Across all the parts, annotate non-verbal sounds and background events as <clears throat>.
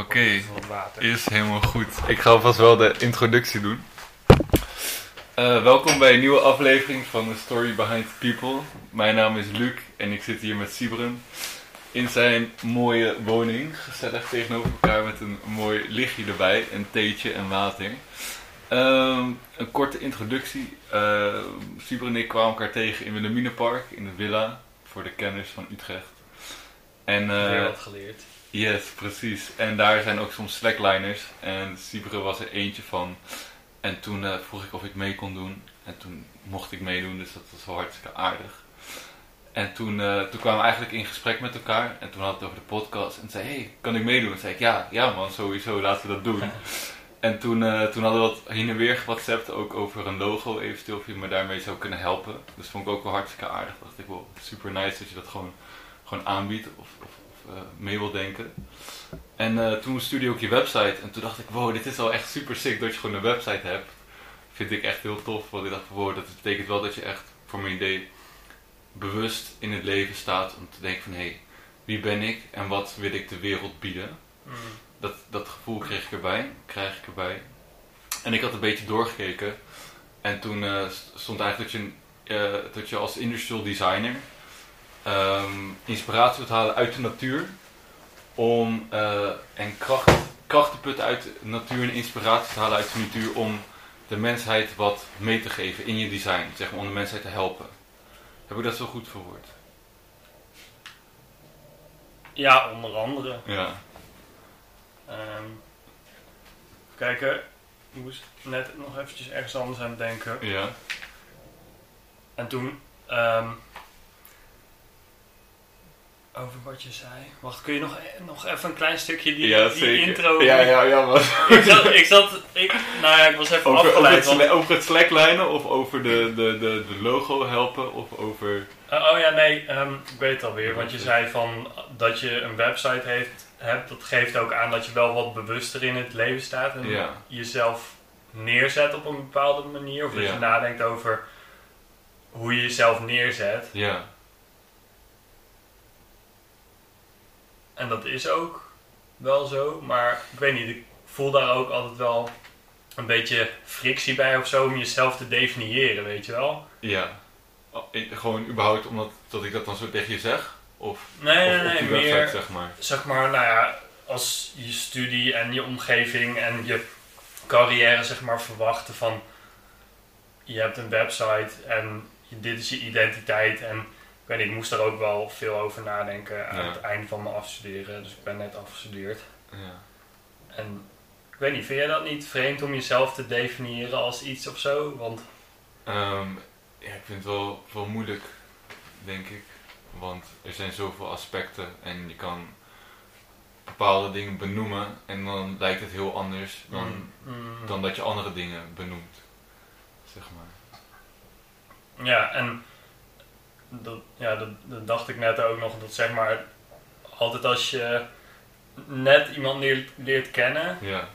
Oké, is helemaal goed. Ik ga alvast wel de introductie doen. Eh, welkom bij een nieuwe aflevering van The Story Behind People. Mijn naam is Luc en ik zit hier met Sibren in zijn mooie woning. Gezellig tegenover elkaar met een mooi lichtje erbij, een theetje en water. Ehm, een korte introductie. Uh, Sibren en ik kwamen elkaar tegen in Wilhelminapark, in de villa, voor de kenners van Utrecht. En, eh, Weer wat geleerd. Yes, precies. En daar zijn ook soms slackliners. En Sibre was er eentje van. En toen eh, vroeg ik of ik mee kon doen. En toen mocht ik meedoen, dus dat was wel hartstikke aardig. En toen, eh, toen kwamen we eigenlijk in gesprek met elkaar. En toen hadden we het over de podcast. En zei, hey, kan ik meedoen? En zei ik, ja, ja man, sowieso, laten we dat doen. <laughs> en toen, eh, toen hadden we wat heen en weer gewhatsappt, ook over een logo eventueel, of je me daarmee zou kunnen helpen. Dus vond ik ook wel hartstikke aardig. Dacht ik, wel super nice dat je dat gewoon, gewoon aanbiedt of, mee wil denken. En eh, toen stuurde je ook je website. En toen dacht ik, wow, dit is wel echt super sick dat je gewoon een website hebt. Vind ik echt heel tof. Want ik dacht, wow, dat betekent wel dat je echt, voor mijn idee, bewust in het leven staat. Om te denken van, hé, hey, wie ben ik en wat wil ik de wereld bieden? Mm. Dat, dat gevoel kreeg ik erbij, krijg ik erbij. En ik had een beetje doorgekeken. En toen eh, stond eigenlijk dat je, eh, dat je als industrial designer ehm, inspiratie wilt halen uit de natuur. Om, eh, en kracht, kracht te putten uit de natuur en inspiratie te halen uit de natuur om de mensheid wat mee te geven in je design. Zeg maar om de mensheid te helpen. Heb ik dat zo goed verwoord? Ja, onder andere. Ja. Ehm kijken, ik moest net nog eventjes ergens anders aan denken. Ja. En toen, ehm, over wat je zei. Wacht, kun je nog, nog even een klein stukje die, ja, die zeker. intro... Ja, ja, ja, man. Ik zat, ik zat, ik, nou ja, ik was even Over, over, afgeleid. het, want- over het slacklijnen of over de, de, de, de logo helpen of over... Uh, oh ja, nee, ehm, ik weet het alweer. Want je zei van dat je een website heeft, hebt, dat geeft ook aan dat je wel wat bewuster in het leven staat. En Ja. jezelf neerzet op een bepaalde manier. Of dat Ja. je nadenkt over hoe je jezelf neerzet. Ja, En dat is ook wel zo. Maar ik weet niet, ik voel daar ook altijd wel een beetje frictie bij of zo om jezelf te definiëren, weet je wel. ja. Oh, gewoon überhaupt omdat dat ik dat dan zo tegen je zeg? Of, Nee, nee, op nee, website, meer zeg maar. zeg maar, nou ja, als je studie en je omgeving en je carrière, zeg maar, verwachten van je hebt een website en dit is je identiteit. En weet niet, ik moest daar ook wel veel over nadenken aan Ja. het einde van mijn afstuderen. Dus ik ben net afgestudeerd. Ja. En ik weet niet, vind jij dat niet vreemd om jezelf te definiëren als iets of zo? Want Ehm, ja, ik vind het wel, wel moeilijk, denk ik. Want er zijn zoveel aspecten en je kan bepaalde dingen benoemen en dan lijkt het heel anders dan, Mm, dan dat je andere dingen benoemt. Zeg maar. Ja, en dat, ja, dat, dat dacht ik net ook nog, dat zeg maar, altijd als je net iemand leert, leert kennen, Ja,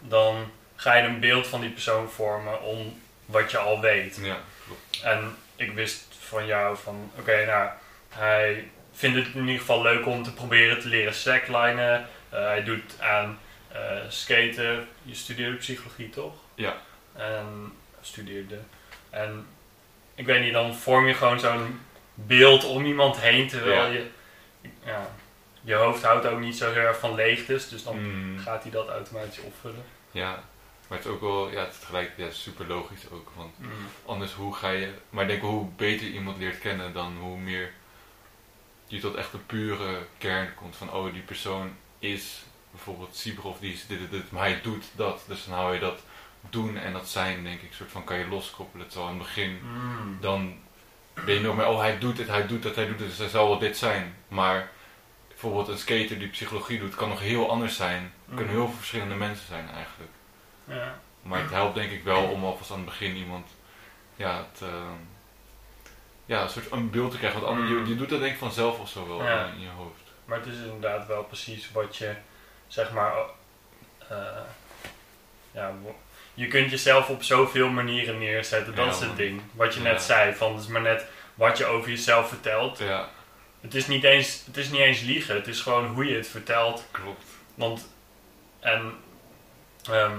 dan ga je een beeld van die persoon vormen om wat je al weet. ja, klopt. En ik wist van jou van, oké, nou, hij vindt het in ieder geval leuk om te proberen te leren slacklinen. Eh, hij doet aan eh, skaten. Je studeerde psychologie, toch? Ja. En studeerde. En ik weet niet, dan vorm je gewoon zo'n beeld om iemand heen, terwijl Ja. je, ja, je hoofd houdt ook niet zo heel erg van leegtes, dus dan Mm, gaat hij dat automatisch opvullen. ja, maar het is ook wel, ja, het is tegelijk ja, super logisch ook. Want anders hoe ga je, maar ik denk hoe beter je iemand leert kennen, dan hoe meer je tot echt een pure kern komt van, oh, die persoon is bijvoorbeeld Cyber of die is dit, dit, dit, maar hij doet dat. Dus dan hou je dat doen en dat zijn, denk ik, soort van kan je loskoppelen. Terwijl aan het begin, Mm. dan ben je nog meer, oh, hij doet het, hij doet het, hij doet het, dus hij zal wel dit zijn. Maar bijvoorbeeld een skater die psychologie doet, kan nog heel anders zijn. Kunnen Mhm. heel veel verschillende mensen zijn eigenlijk. Ja. Maar het helpt denk ik wel om alvast aan het begin iemand ja, het, ehm, ja, een soort een beeld te krijgen. Want anders, je, je doet dat denk ik vanzelf of zo wel Ja. in je hoofd. Maar het is inderdaad wel precies wat je, zeg maar, eh, ja, je kunt jezelf op zoveel manieren neerzetten. Dat Ja, is het ding. Wat je Ja. net zei, van, het is maar net wat je over jezelf vertelt. Ja, Het is, niet eens, het is niet eens liegen, het is gewoon hoe je het vertelt. klopt. Want, en ehm,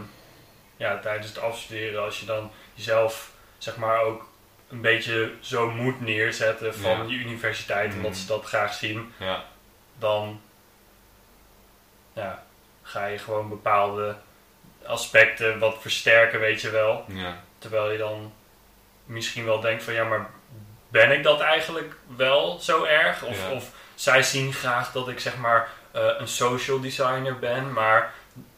ja, tijdens het afstuderen, als je dan jezelf, zeg maar, ook een beetje zo moet neerzetten van Ja. die universiteit, omdat Mhm. ze dat graag zien, Ja, dan ja, ga je gewoon bepaalde aspecten wat versterken, weet je wel. ja, Terwijl je dan misschien wel denkt van ja, maar ben ik dat eigenlijk wel zo erg? Of, Ja. of zij zien graag dat ik zeg maar eh, een social designer ben, maar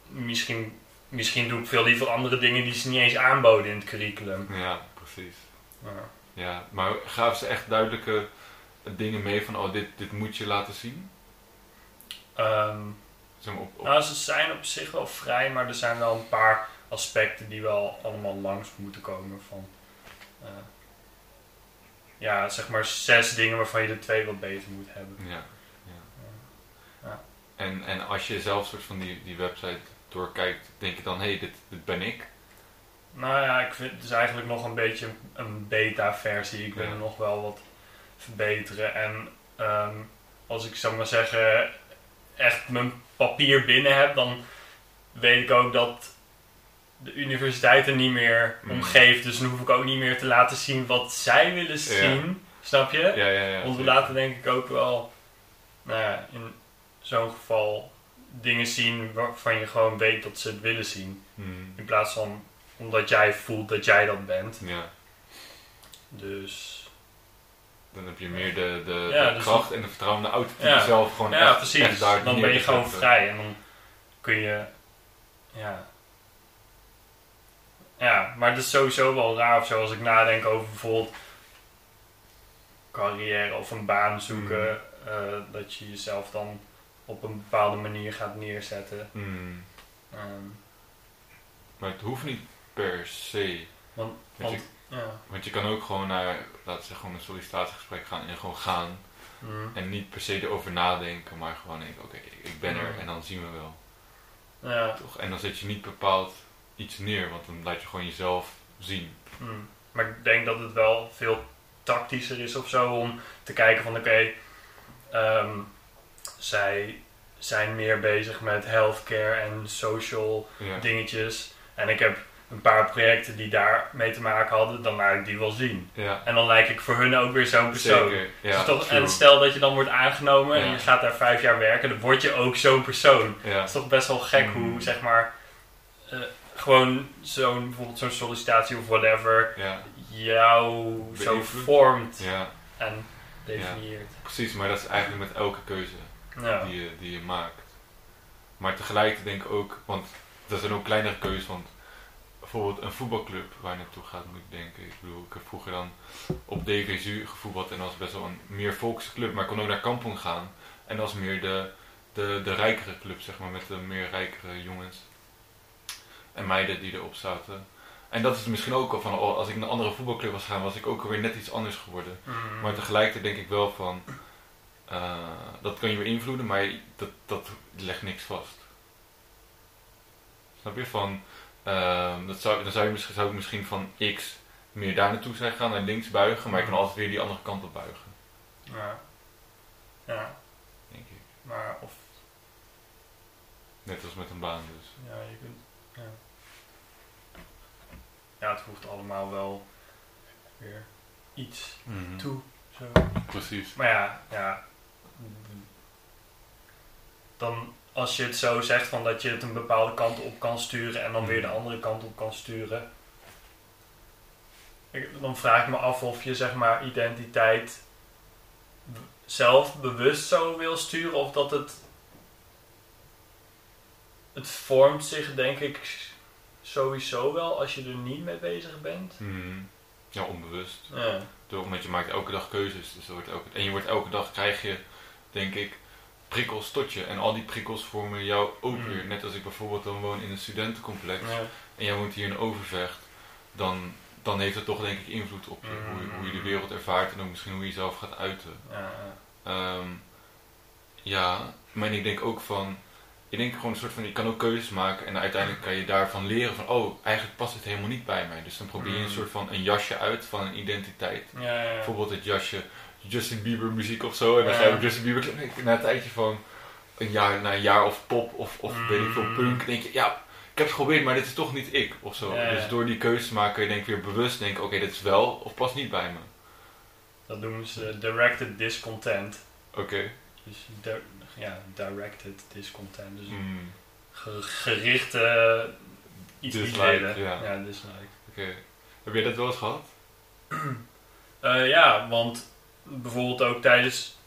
misschien, misschien doe ik veel liever andere dingen die ze niet eens aanboden in het curriculum. ja, precies. Ja. Ja, maar gaven ze echt duidelijke dingen mee van, oh, dit, dit moet je laten zien? Ehm, Zeg maar op, op- nou, ze zijn op zich wel vrij, maar er zijn wel een paar aspecten die wel allemaal langs moeten komen van. eh, ja, zeg maar zes dingen waarvan je er twee wat beter moet hebben. Ja, ja. Ja. En, en als je zelf soort van die, die website doorkijkt, denk je dan, hé, hey, dit, dit ben ik? Nou ja, ik vind het is eigenlijk nog een beetje een beta-versie. Ik wil Ja. er nog wel wat verbeteren. En ehm, als ik zou maar zeggen, echt mijn papier binnen heb, dan weet ik ook dat de universiteit er niet meer Mm. om geeft. Dus dan hoef ik ook niet meer te laten zien wat zij willen zien. Snap je? Ja, ja, ja. Want we laten denk ik ook wel, nou ja, in zo'n geval dingen zien waarvan je gewoon weet dat ze het willen zien. Hmm, In plaats van omdat jij voelt dat jij dat bent. Ja, Dus. Dan heb je meer de, de, Ja, de dus- kracht en de vertrouwen de auto Ja. jezelf gewoon Ja, echt, precies. echt daar dan ben je gewoon vrij en dan kun je. Ja. Ja, maar het is sowieso wel raar of zo als ik nadenk over bijvoorbeeld carrière of een baan zoeken. Mhm. eh, dat je jezelf dan op een bepaalde manier gaat neerzetten. Hmm, Ehm, Maar het hoeft niet per se. want, Want ja. want je kan ook gewoon naar, laten we zeggen, gewoon een sollicitatiegesprek gaan en gewoon gaan. Mhm. En niet per se erover nadenken, maar gewoon denken, oké, ik ben er Mhm. en dan zien we wel. ja. Toch? En dan zet je niet bepaald iets neer, want dan laat je gewoon jezelf zien. Hmm. Maar ik denk dat het wel veel tactischer is of zo om te kijken van oké, ehm, zij zijn meer bezig met healthcare en social Ja, dingetjes. En ik heb een paar projecten die daar mee te maken hadden, dan laat ik die wel zien. ja En dan lijk ik voor hun ook weer zo'n persoon. zeker. Dus Ja, toch, true. en stel dat je dan wordt aangenomen en je gaat daar vijf jaar werken, dan word je ook zo'n persoon. Het is toch best wel gek Mm. hoe, zeg maar, eh, gewoon zo'n, bijvoorbeeld zo'n sollicitatie of whatever, jou zo vormt ja, en definieert. precies. Maar dat is eigenlijk met elke keuze die, je, die je maakt. Maar tegelijk denk ik ook, want dat zijn ook kleinere keuzes, want bijvoorbeeld een voetbalclub waar je naartoe gaat, moet ik denken. Ik bedoel, ik heb vroeger dan op DVSU gevoetbald en dat was best wel een meer volkse club, maar ik kon ook naar Kampong gaan. En dat was meer de, de, de rijkere club, zeg maar, met de meer rijkere jongens en meiden die erop zaten. En dat is misschien ook al van, oh, als ik naar een andere voetbalclub was gaan, was ik ook alweer net iets anders geworden. Mm. Maar tegelijkertijd denk ik wel van, eh, dat kan je beïnvloeden, maar dat, dat legt niks vast. Snap je? Van, ehm, dat zou, dan zou, je misschien, zou ik misschien van X meer daar naartoe zijn gaan, naar links buigen, maar je kan Mhm. altijd weer die andere kant op buigen, ja. ja, denk ik. maar of, Net als met een baan dus. ja, je kunt, ja. Ja, het voegt allemaal wel weer iets toe, zo. Precies. Maar ja, ja. Dan als je het zo zegt van dat je het een bepaalde kant op kan sturen en dan weer de Mhm. andere kant op kan sturen. Dan vraag ik me af of je zeg maar identiteit zelf bewust zo wil sturen of dat het het vormt zich denk ik sowieso wel als je er niet mee bezig bent. Mhm. Ja, onbewust. Ja. Door, omdat je maakt elke dag keuzes. Dus wordt elke, en je wordt elke dag krijg je, denk ik, prikkels tot je. En al die prikkels vormen jou ook Mm. weer. Net als ik bijvoorbeeld dan woon in een studentencomplex. Ja. En jij woont hier in Overvecht. Dan, dan heeft het toch denk ik invloed op je. Hoe, je- hoe je de wereld ervaart en ook misschien hoe je jezelf gaat uiten. Ja, ja. Ehm, ja, maar ik denk ook van... Ik denk gewoon een soort van, je kan ook keuzes maken en uiteindelijk kan je daarvan leren van, oh, eigenlijk past het helemaal niet bij mij. Dus dan probeer je een Mm. soort van een jasje uit van een identiteit. Ja, ja, ja. Bijvoorbeeld het jasje Justin Bieber muziek of zo. En dan ga je Justin Bieber. Na een tijdje van, een jaar, na een jaar of pop of, of weet ik veel, Mm. punk, denk je, ja, ik heb het geprobeerd, maar dit is toch niet ik, of zo. Dus door die keuze te maken kun je denk ik weer bewust denken, oké, dit is wel of past niet bij me. Dat noemen ze directed discontent. Oké. Dus ja, directed discontent. Dus Mm, ge- gerichte iets Dislike, ja. ja dislike. Oké. Heb je dat wel eens gehad? <clears throat> Eh, ja, want bijvoorbeeld ook tijdens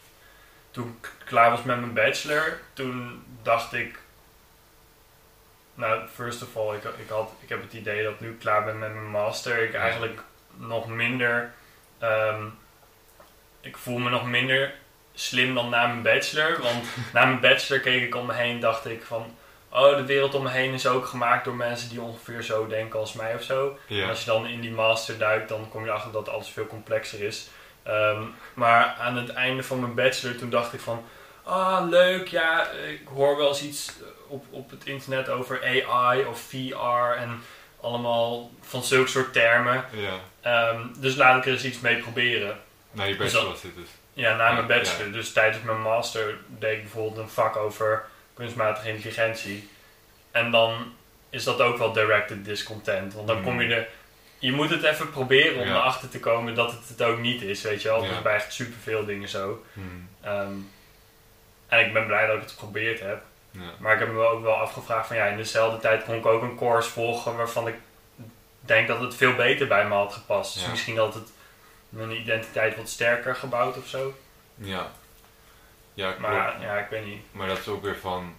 toen ik klaar was met mijn bachelor, toen dacht ik, nou, first of all, ik, ik, had, ik heb het idee dat nu ik klaar ben met mijn master, ik Ja. eigenlijk nog minder, ehm, ik voel me nog minder slim dan na mijn bachelor, want <laughs> na mijn bachelor keek ik om me heen, dacht ik van, oh, de wereld om me heen is ook gemaakt door mensen die ongeveer zo denken als mij of zo. En als je dan in die master duikt, dan kom je erachter dat alles veel complexer is. Ehm, maar aan het einde van mijn bachelor, toen dacht ik van... Ah, leuk, ja, ik hoor wel eens iets op, op het internet over AI of VR en allemaal van zulke soort termen. Ja. Ehm, dus laat ik er eens iets mee proberen. Na je Dus bachelor dat- was dit dus. Ja, na mijn bachelor. ja. Dus tijdens mijn master deed ik bijvoorbeeld een vak over kunstmatige intelligentie. En dan is dat ook wel directed discontent. Want dan kom je er... Je moet het even proberen om Ja. erachter te komen dat het het ook niet is, weet je wel. Dat is bij echt superveel dingen zo. Hmm. Ehm, en ik ben blij dat ik het geprobeerd heb. Ja. Maar ik heb me ook wel afgevraagd van ja, in dezelfde tijd kon ik ook een course volgen waarvan ik denk dat het veel beter bij me had gepast. Dus misschien dat het mijn identiteit wat sterker gebouwd of zo. Ja. Ja, klopt. Maar ja, ik weet niet. Maar dat is ook weer van.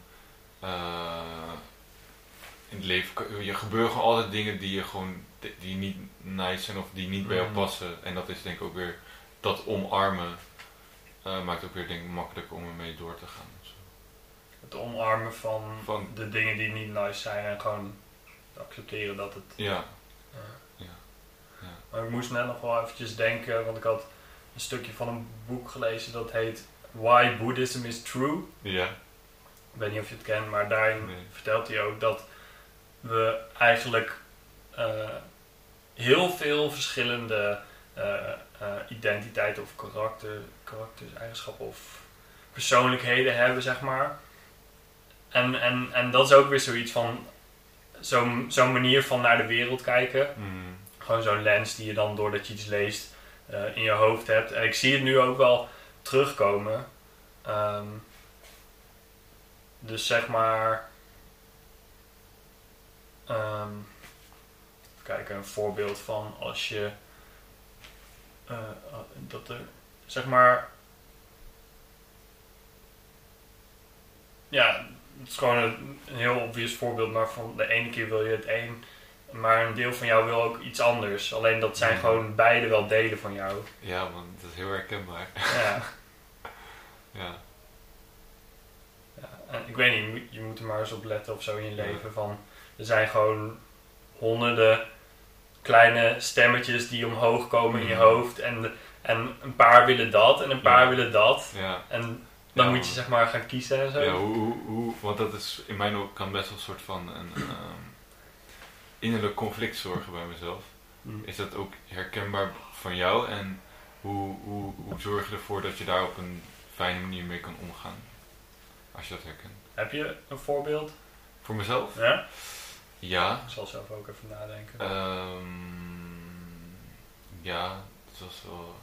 eh, in het leven je gebeuren gewoon altijd dingen die je gewoon die niet nice zijn of die niet bij jou Mhm. passen. En dat is denk ik ook weer dat omarmen eh, maakt ook weer denk ik makkelijker om ermee door te gaan. of zo. Het omarmen van, Van de dingen die niet nice zijn en gewoon accepteren dat het... ja, Maar ik moest net nog wel eventjes denken, want ik had een stukje van een boek gelezen dat heet Why Buddhism is True. ja, Ik weet niet of je het kent, maar daarin Nee. vertelt hij ook dat we eigenlijk eh, heel veel verschillende eh, eh, identiteiten of karakter, karaktereigenschappen of persoonlijkheden hebben, zeg maar. En, en, en dat is ook weer zoiets van zo'n zo'n manier van naar de wereld kijken. Mm, Gewoon zo'n lens die je dan doordat je iets leest eh, in je hoofd hebt. En ik zie het nu ook wel terugkomen. Ehm, dus zeg maar. ehm, even kijken, een voorbeeld van als je. eh, dat er. Zeg maar. Ja, het is gewoon een, heel obvious voorbeeld, maar van de ene keer wil je het een maar een deel van jou wil ook iets anders. Alleen dat zijn gewoon beide wel delen van jou. ja, man, dat is heel herkenbaar. Ja. <laughs> Ja, ja. En ik weet niet, je moet- er maar eens op letten of zo in je leven. Van, er zijn gewoon honderden kleine stemmetjes die omhoog komen in je Mhm. hoofd. En, en een paar willen dat en een paar willen dat. ja. En dan moet je zeg maar gaan kiezen en zo. Ja, hoe, hoe, hoe, want dat is in mijn ogen kan best wel een soort van een ehm, innerlijk conflict zorgen bij mezelf. Hm. Is dat ook herkenbaar van jou en hoe, hoe, hoe zorg je ervoor dat je daar op een fijne manier mee kan omgaan? Als je dat herkent. Heb je een voorbeeld? Voor mezelf? Ja? Ja. Ik zal zelf ook even nadenken. Ehm, ja, het was wel,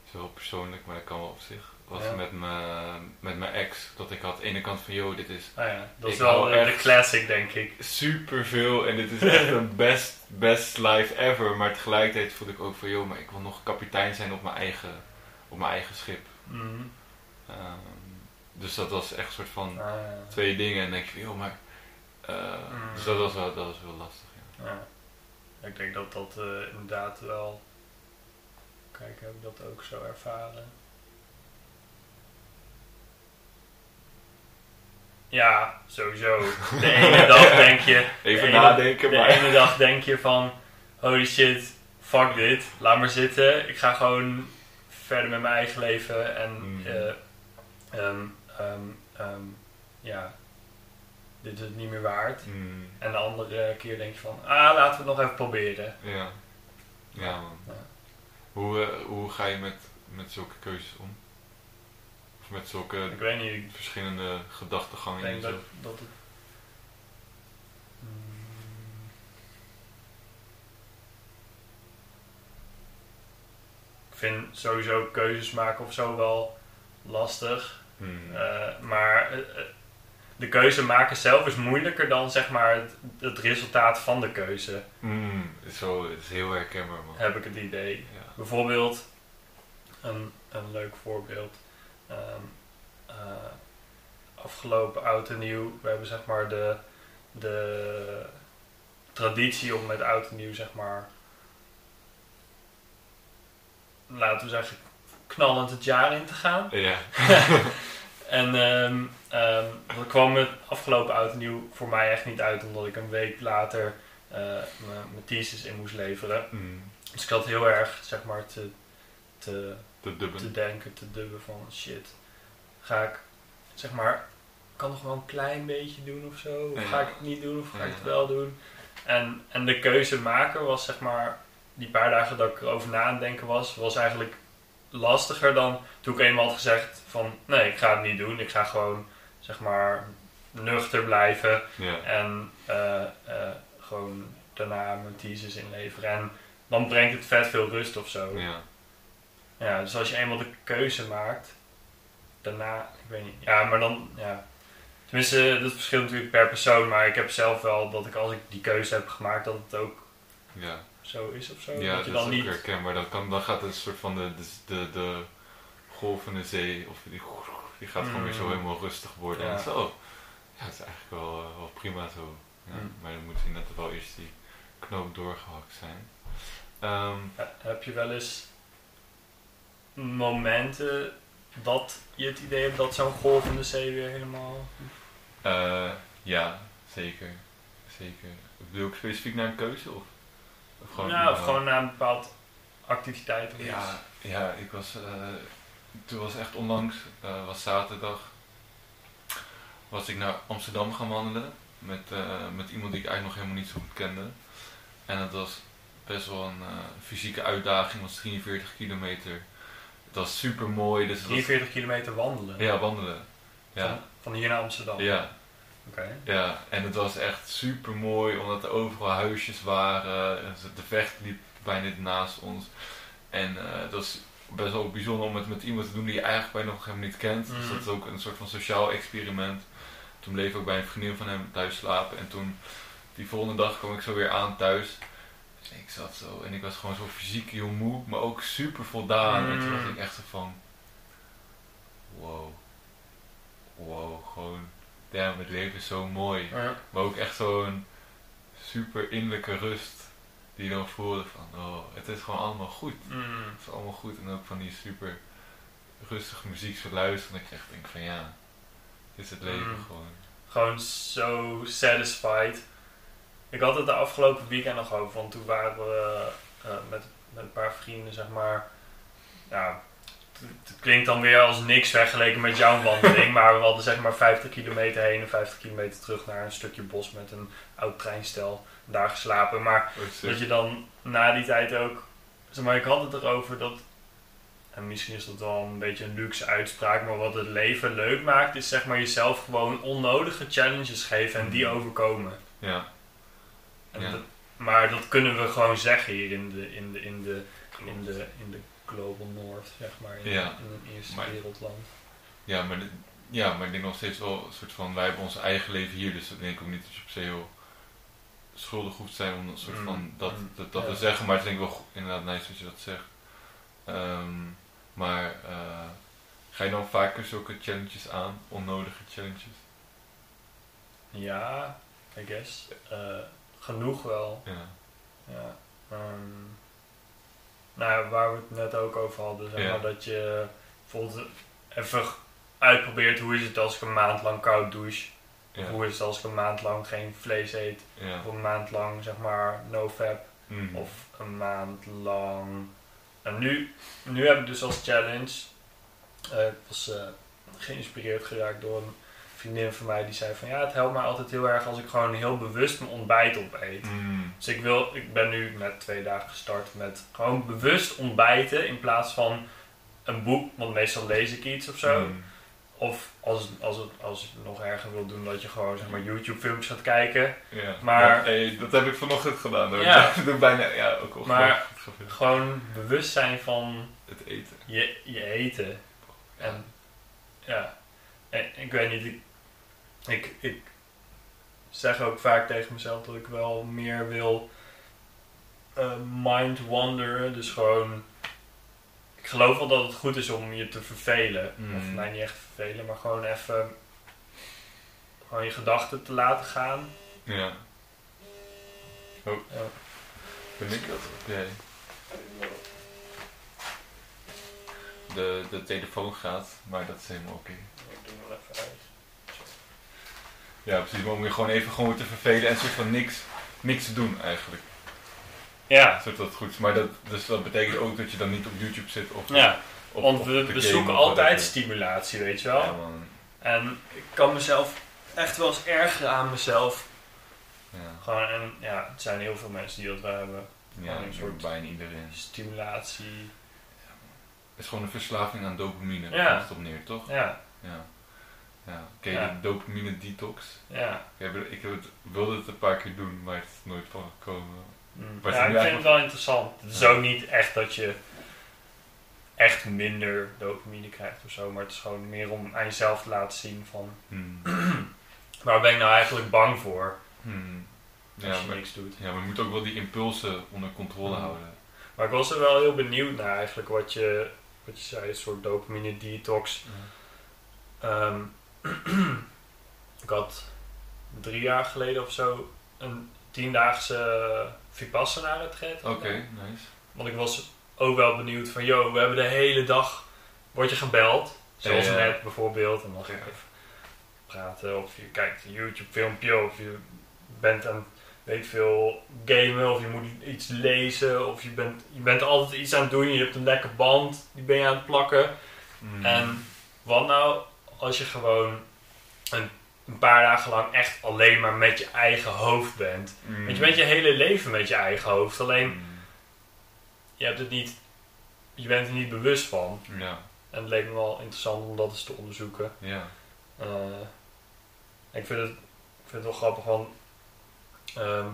het is wel persoonlijk, maar dat kan wel op zich. Was Ja. met, mijn, met mijn ex, dat ik had aan de ene kant van, joh, dit is ah ja, dat is wel hou de, classic denk ik. super veel en dit is echt een <laughs> best, best life ever. Maar tegelijkertijd voelde ik ook van, joh, maar ik wil nog kapitein zijn op mijn eigen, op mijn eigen schip. Mhm. Ehm, dus dat was echt een soort van Ah, ja. twee dingen en dan denk je, joh, maar... eh, Mm. Dus dat was wel, dat was wel lastig, ja. Ja. Ik denk dat dat eh, inderdaad wel. Kijk, heb ik dat ook zo ervaren? Ja, sowieso. <laughs> De ene dag denk je. Even de ene- nadenken, De maar... ene dag denk je van. Holy shit, fuck dit. Laat maar zitten. Ik ga gewoon verder met mijn eigen leven. En Mm. eh, ehm, ehm, ehm, ja, dit is het niet meer waard. Mm, En de andere keer denk je van, ah, laten we het nog even proberen. ja. Ja, man. Ja. Hoe, eh, hoe ga je met, met zulke keuzes om? Met zulke Ik weet niet, ik verschillende gedachtegangen en denk zo. dat, dat het... Mm. Ik vind sowieso keuzes maken of zo wel lastig. Hmm. Eh, maar eh, eh, de keuze maken zelf is moeilijker dan zeg maar het, het resultaat van de keuze, Hmm, Zo, het is heel herkenbaar man. heb ik het idee. Ja. Bijvoorbeeld, een, een leuk voorbeeld. Ehm, eh, afgelopen oud en nieuw, we hebben zeg maar de, de traditie om met oud en nieuw zeg maar, laten we zeggen, knallend het jaar in te gaan. Ja. <laughs> En ehm ehm, dat kwam het afgelopen oud en nieuw voor mij echt niet uit, omdat ik een week later eh, mijn thesis in moest leveren. Hmm. Dus ik had heel erg, zeg maar, te, te, De dubben. te denken, te dubben van shit. Ga ik, zeg maar, kan nog wel een klein beetje doen of zo? Of Ja. ga ik het niet doen of ga ik het wel doen? En, en de keuze maken was, zeg maar, die paar dagen dat ik erover na aan het denken was, was eigenlijk lastiger dan toen ik eenmaal had gezegd van nee, ik ga het niet doen. Ik ga gewoon, zeg maar, nuchter blijven. Ja. En eh, eh, gewoon daarna mijn thesis inleveren. En dan brengt het vet veel rust of zo. Ja. Ja. dus als je eenmaal de keuze maakt, daarna, ik weet niet. Ja, maar dan, ja. Tenminste, dat verschilt natuurlijk per persoon. Maar ik heb zelf wel dat ik als ik die keuze heb gemaakt, dat het ook Ja. zo is of zo. Ja, dat je dat dan is ook niet. herkenbaar. Dan, kan, dan gaat het een soort van de, de, de, de golvende zee, of die, die gaat gewoon weer zo Mm. helemaal rustig worden. Ja. En zo, ja, het is eigenlijk wel, eh, wel prima zo. Ja, Mm. Maar dan moet inderdaad wel eerst die knoop doorgehakt zijn. Ehm, Eh, Heb je wel eens momenten dat je het idee hebt dat zo'n golvende zee weer helemaal. eh, ja, zeker. Zeker. Bedoel ik specifiek naar een keuze? Of, of gewoon, nou, of gewoon na een bepaald activiteit of iets. Ja, ja, ik was, eh, toen was echt onlangs, eh, was zaterdag, was ik naar Amsterdam gaan wandelen met, met iemand die ik eigenlijk nog helemaal niet zo goed kende. En het was best wel een fysieke uitdaging, was 43 kilometer. Het was super mooi. Dus het was, 43 kilometer wandelen. ja, wandelen. Van, Ja, van hier naar Amsterdam. ja, Oké. ja, en het was echt super mooi omdat er overal huisjes waren. En De vecht liep bijna naast ons. En eh dat was best wel bijzonder om het met iemand te doen die je eigenlijk bijna nog helemaal niet kent. Dus Mhm. dat is ook een soort van sociaal experiment. Toen bleef ik ook bij een vriendin van hem thuis slapen. En toen, die volgende dag kwam ik zo weer aan thuis. Ik zat zo en ik was gewoon zo fysiek heel moe, maar ook super voldaan. En toen was ik echt zo van, wow, wow, gewoon, damn, het leven is zo mooi. Ja. Maar ook echt zo'n super innerlijke rust die dan voelde van, oh, het is gewoon allemaal goed. Mm. Het is allemaal goed. En ook van die super rustige muziek zo luisteren. Dat je echt denkt van ja, dit is het leven Mm. gewoon. Gewoon zo satisfied. Ik had het de afgelopen weekend nog over, want toen waren we eh, met, met een paar vrienden, zeg maar. Ja, het, klinkt dan weer als niks vergeleken met jouw <laughs> wandeling, maar we hadden zeg maar 50 kilometer heen en 50 kilometer terug naar een stukje bos met een oud treinstel. Daar geslapen. Maar Oh, sick. dat je dan na die tijd ook. Zeg maar, ik had het erover dat. En misschien is dat wel een beetje een luxe uitspraak, maar wat het leven leuk maakt, is zeg maar jezelf gewoon onnodige challenges geven en die Mhm. overkomen. Ja, Ja. dat- maar dat kunnen we gewoon zeggen hier in de, in de, in de, in de, in de Global North, zeg maar. In, Ja. in een eerste Maar- wereldland. ja, maar, ja, maar ik denk nog steeds wel een soort van, wij hebben ons eigen leven hier. Dus dat denk ik ook niet dat je op zich heel schuldig hoeft te zijn om een soort Mm. van dat, Mm. dat, dat Ja. te zeggen. Maar het is denk ik wel inderdaad nice dat je dat zegt. Ehm, maar eh, ga je dan vaker zulke challenges aan? Onnodige challenges? Ja, I guess. Eh, genoeg wel. Ja. Ja. ehm, nou ja, waar we het net ook over hadden, zeg maar, dat je bijvoorbeeld even uitprobeert hoe is het als ik een maand lang koud douche. Of hoe is het als ik een maand lang geen vlees eet. Of een maand lang zeg maar no fap. Mm. Of een maand lang. En nu, nu heb ik dus als challenge. eh, ik was eh, geïnspireerd geraakt door een vriendin van mij die zei van ja, het helpt mij altijd heel erg als ik gewoon heel bewust mijn ontbijt opeet. Mm. Dus ik, wil, ik ben nu net twee dagen gestart met gewoon bewust ontbijten in plaats van een boek, want meestal lees ik iets of zo. Mm. of als, als, het, als het nog erger wil doen, dat je gewoon zeg maar YouTube filmpjes gaat kijken. Ja. Maar- hey, dat heb ik vanochtend gedaan. Hoor. Ja. Ik <laughs> doe bijna, ja, ook al Maar-. Gewoon bewust zijn van Het eten. je, je eten. En ja, en, ik weet niet, ik, ik, ik zeg ook vaak tegen mezelf dat ik wel meer wil eh, mind wanderen. Dus gewoon, ik geloof wel dat het goed is om je te vervelen. Mm. Of mij niet echt vervelen, maar gewoon even gewoon je gedachten te laten gaan. Ja. Oh. Ja. Ben ik dat? Jij. De, de telefoon gaat, maar dat is helemaal oké. Ik doe hem wel even uit. Ja, precies. Maar om je gewoon even gewoon te vervelen en soort van niks, niks te doen eigenlijk. Ja, Zodat dat goed is. Maar dat, dus dat betekent ook dat je dan niet op YouTube zit of ja. op, want we, we zoeken altijd stimulatie, weet je wel. Ja, man. En ik kan mezelf echt wel eens ergeren aan mezelf. Ja, Gewoon, en ja, het zijn heel veel mensen die dat wel hebben. ja een soort- bijna iedereen. Stimulatie. Het is gewoon een verslaving aan dopamine. Ja. Komt het op neer, toch? Ja, Ja. Ja. Ja. de dopamine detox? ja. Ik, heb, ik heb het, wilde het een paar keer doen, maar het is nooit van gekomen. Mm. Ja, ik vind het wel interessant. Het is ook niet echt dat je echt minder dopamine krijgt of zo. Maar het is gewoon meer om aan jezelf te laten zien van... Hmm. <clears throat> Waar ben ik nou eigenlijk bang voor Hmm. als Ja, je maar, niks doet? ja, maar je moet ook wel die impulsen onder controle Hmm. houden. Maar ik was er wel heel benieuwd naar eigenlijk wat je, wat je zei. Een soort dopamine detox. Ehm, ik had drie jaar geleden of zo een tiendaagse Vipassana retreat. Oké, gedaan. nice. Want ik was ook wel benieuwd van, yo, we hebben de hele dag, word je gebeld. Zoals Ja, ja. net bijvoorbeeld. En dan ga je even praten. Of je kijkt een YouTube filmpje. Of je bent aan, weet veel, gamen. Of je moet iets lezen. Of je bent, je bent altijd iets aan het doen. Je hebt een lekker band. Die ben je aan het plakken. Hmm. En wat nou als je gewoon een, een paar dagen lang echt alleen maar met je eigen hoofd bent. Hmm. Want je bent je hele leven met je eigen hoofd. Alleen Hmm. je hebt het niet, je bent er niet bewust van. Ja, En het leek me wel interessant om dat eens te onderzoeken. ja. Eh, ik, vind het, ik vind het wel grappig, want ehm,